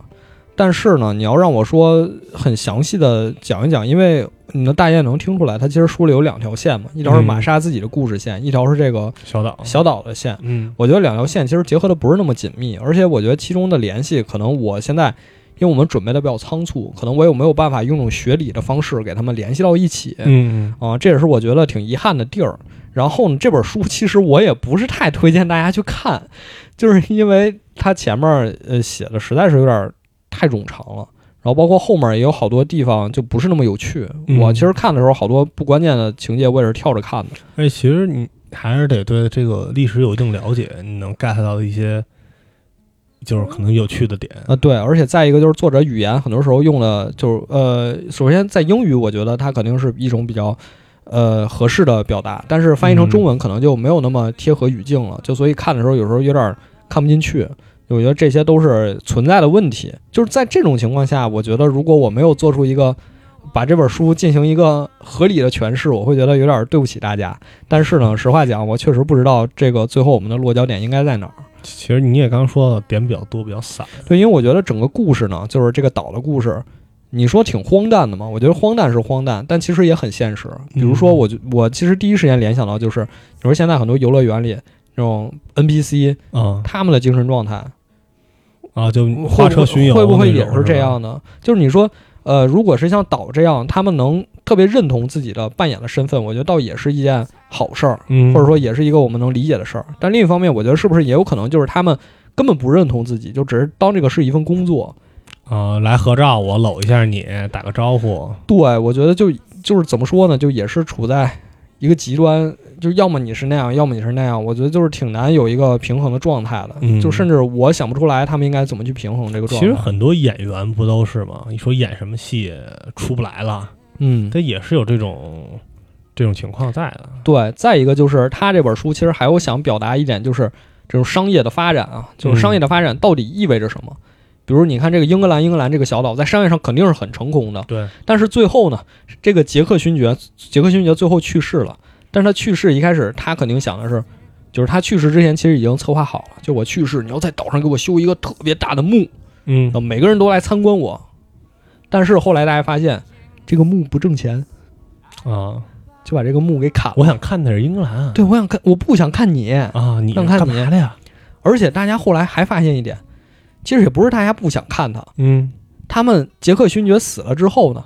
但是呢，你要让我说很详细的讲一讲，因为你的大雁能听出来，它其实书里有两条线嘛，一条是玛莎自己的故事线，一条是这个小岛小岛的线。嗯我觉得两条线其实结合的不是那么紧密，而且我觉得其中的联系，可能我现在因为我们准备的比较仓促，可能我也没有办法用这种学理的方式给他们联系到一起。嗯啊，这也是我觉得挺遗憾的地儿。然后呢，这本书其实我也不是太推荐大家去看，就是因为它前面呃写的实在是有点太冗长了，然后包括后面也有好多地方就不是那么有趣。嗯我其实看的时候，好多不关键的情节我也是跳着看的。而且其实你还是得对这个历史有一定了解，你能 get 到一些就是可能有趣的点。啊，对，而且再一个就是作者语言很多时候用的就是呃，首先在英语，我觉得它肯定是一种比较呃合适的表达，但是翻译成中文可能就没有那么贴合语境了，就所以看的时候有时候有点看不进去。我觉得这些都是存在的问题。就是在这种情况下，我觉得如果我没有做出一个把这本书进行一个合理的诠释，我会觉得有点对不起大家。但是呢，实话讲，我确实不知道这个最后我们的落脚点应该在哪儿。其实你也刚说的，点比较多，比较散。对，因为我觉得整个故事呢，就是这个岛的故事，你说挺荒诞的嘛？我觉得荒诞是荒诞，但其实也很现实。比如说，嗯我就我其实第一时间联想到就是，你说现在很多游乐园里那种 NPC，嗯他们的精神状态啊，就会花车巡游会不会也是这样呢？就是你说，呃，如果是像岛这样，他们能特别认同自己的扮演的身份，我觉得倒也是一件好事儿。嗯，或者说也是一个我们能理解的事儿。但另一方面，我觉得是不是也有可能就是他们根本不认同自己，就只是当这个是一份工作。啊，来合照，我搂一下你，打个招呼。对，我觉得就就是怎么说呢，就也是处在一个极端，就要么你是那样，要么你是那样。我觉得就是挺难有一个平衡的状态的。嗯就甚至我想不出来他们应该怎么去平衡这个状态。其实很多演员不都是吗？你说演什么戏出不来了，嗯，他也是有这种这种情况在的。对。再一个就是他这本书其实还有想表达一点，就是这种商业的发展啊，就是商业的发展到底意味着什么？比如你看这个英格兰，英格兰这个小岛在商业上肯定是很成功的，对，但是最后呢，这个杰克勋爵，杰克勋爵最后去世了。但是他去世一开始，他肯定想的是，就是他去世之前其实已经策划好了，就我去世，你要在岛上给我修一个特别大的墓，嗯让每个人都来参观我。但是后来大家发现，这个墓不挣钱，啊，就把这个墓给砍了。我想看的是英格兰。对，我想看，我不想看你。啊，你想看你干嘛的呀？而且大家后来还发现一点，其实也不是大家不想看他，嗯他们杰克勋爵死了之后呢，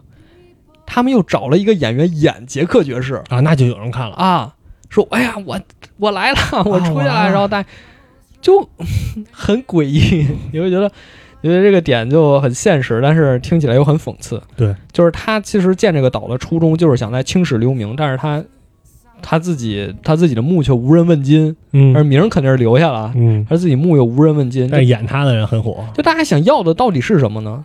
他们又找了一个演员演杰克爵士。啊，那就有人看了。啊，说哎呀，我我来了，我出去了，然后大家就 <laughs> 很诡异，<laughs> 你会觉得觉得这个点就很现实，但是听起来又很讽刺。对，就是他其实建这个岛的初衷就是想在青史留名，但是他他自己他自己的墓却无人问津，嗯而名儿肯定是留下了，嗯，而自己墓又无人问津，但演他的人很火。就大家想要的到底是什么呢？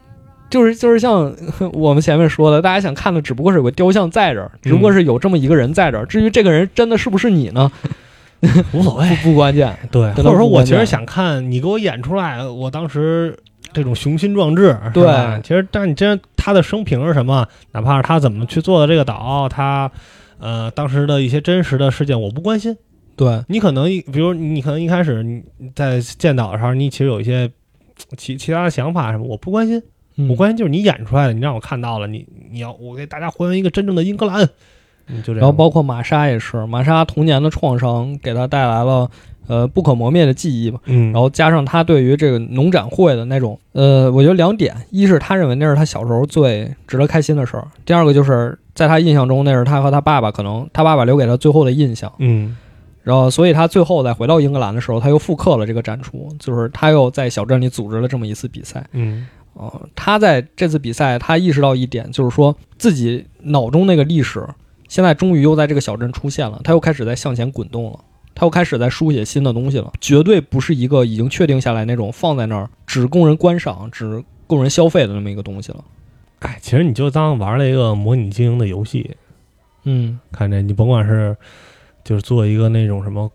就是就是像 <laughs> 我们前面说的，大家想看的只不过是有个雕像在这儿，只不过是有这么一个人在这儿。至于这个人真的是不是你呢，<laughs> 无所谓。不 <laughs> 不关键。对，或者说我其实想看你给我演出来，我当时这种雄心壮志，对其实但你真他的生平是什么，哪怕是他怎么去做的这个岛，他呃当时的一些真实的事件，我不关心。对，你可能一，比如你可能一开始你在建岛的时候，你其实有一些 <tsk> 其其他的想法什么，我不关心，嗯我关心就是你演出来的，你让我看到了，你你要我给大家还原一个真正的英格兰，你就这样。然后包括玛莎也是，玛莎童年的创伤给她带来了呃不可磨灭的记忆吧。嗯，然后加上她对于这个农展会的那种，呃，我觉得两点：一是他认为那是他小时候最值得开心的事儿；第二个就是在他印象中，那是他和他爸爸可能他爸爸留给他最后的印象。嗯然后，所以他最后再回到英格兰的时候，他又复刻了这个展出，就是他又在小镇里组织了这么一次比赛。嗯呃，他在这次比赛，他意识到一点，就是说自己脑中那个历史，现在终于又在这个小镇出现了，他又开始在向前滚动了，他又开始在书写新的东西了，绝对不是一个已经确定下来那种放在那儿只供人观赏、只供人消费的那么一个东西了。哎，其实你就当玩了一个模拟经营的游戏，嗯，看这你甭管是就是做一个那种什么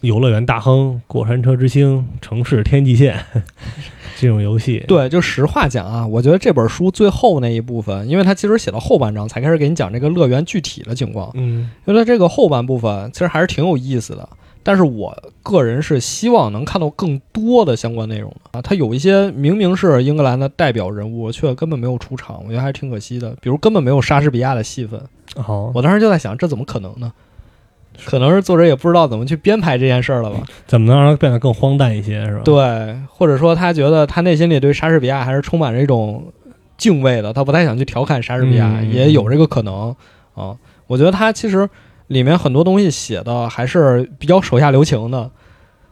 游乐园大亨、过山车之星、城市天际线 <laughs> 这种游戏，对，就实话讲啊，我觉得这本书最后那一部分，因为它其实写到后半章才开始给你讲这个乐园具体的情况，嗯。因为这个后半部分其实还是挺有意思的。但是我个人是希望能看到更多的相关内容的啊，他有一些明明是英格兰的代表人物，却根本没有出场，我觉得还是挺可惜的。比如根本没有莎士比亚的戏份，好，我当时就在想，这怎么可能呢？可能是作者也不知道怎么去编排这件事儿了吧？怎么能让它变得更荒诞一些，是吧？，对，或者说他觉得他内心里对莎士比亚还是充满着一种敬畏的，他不太想去调侃莎士比亚，嗯也有这个可能啊。我觉得他其实里面很多东西写的还是比较手下留情的，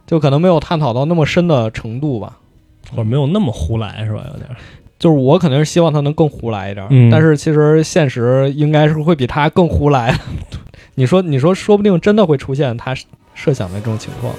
就可能没有探讨到那么深的程度吧。或者没有那么胡来，是吧？有点儿，就是我肯定是希望他能更胡来一点，嗯但是其实现实应该是会比他更胡来。<laughs> 你说，你说，说不定真的会出现他设想的这种情况。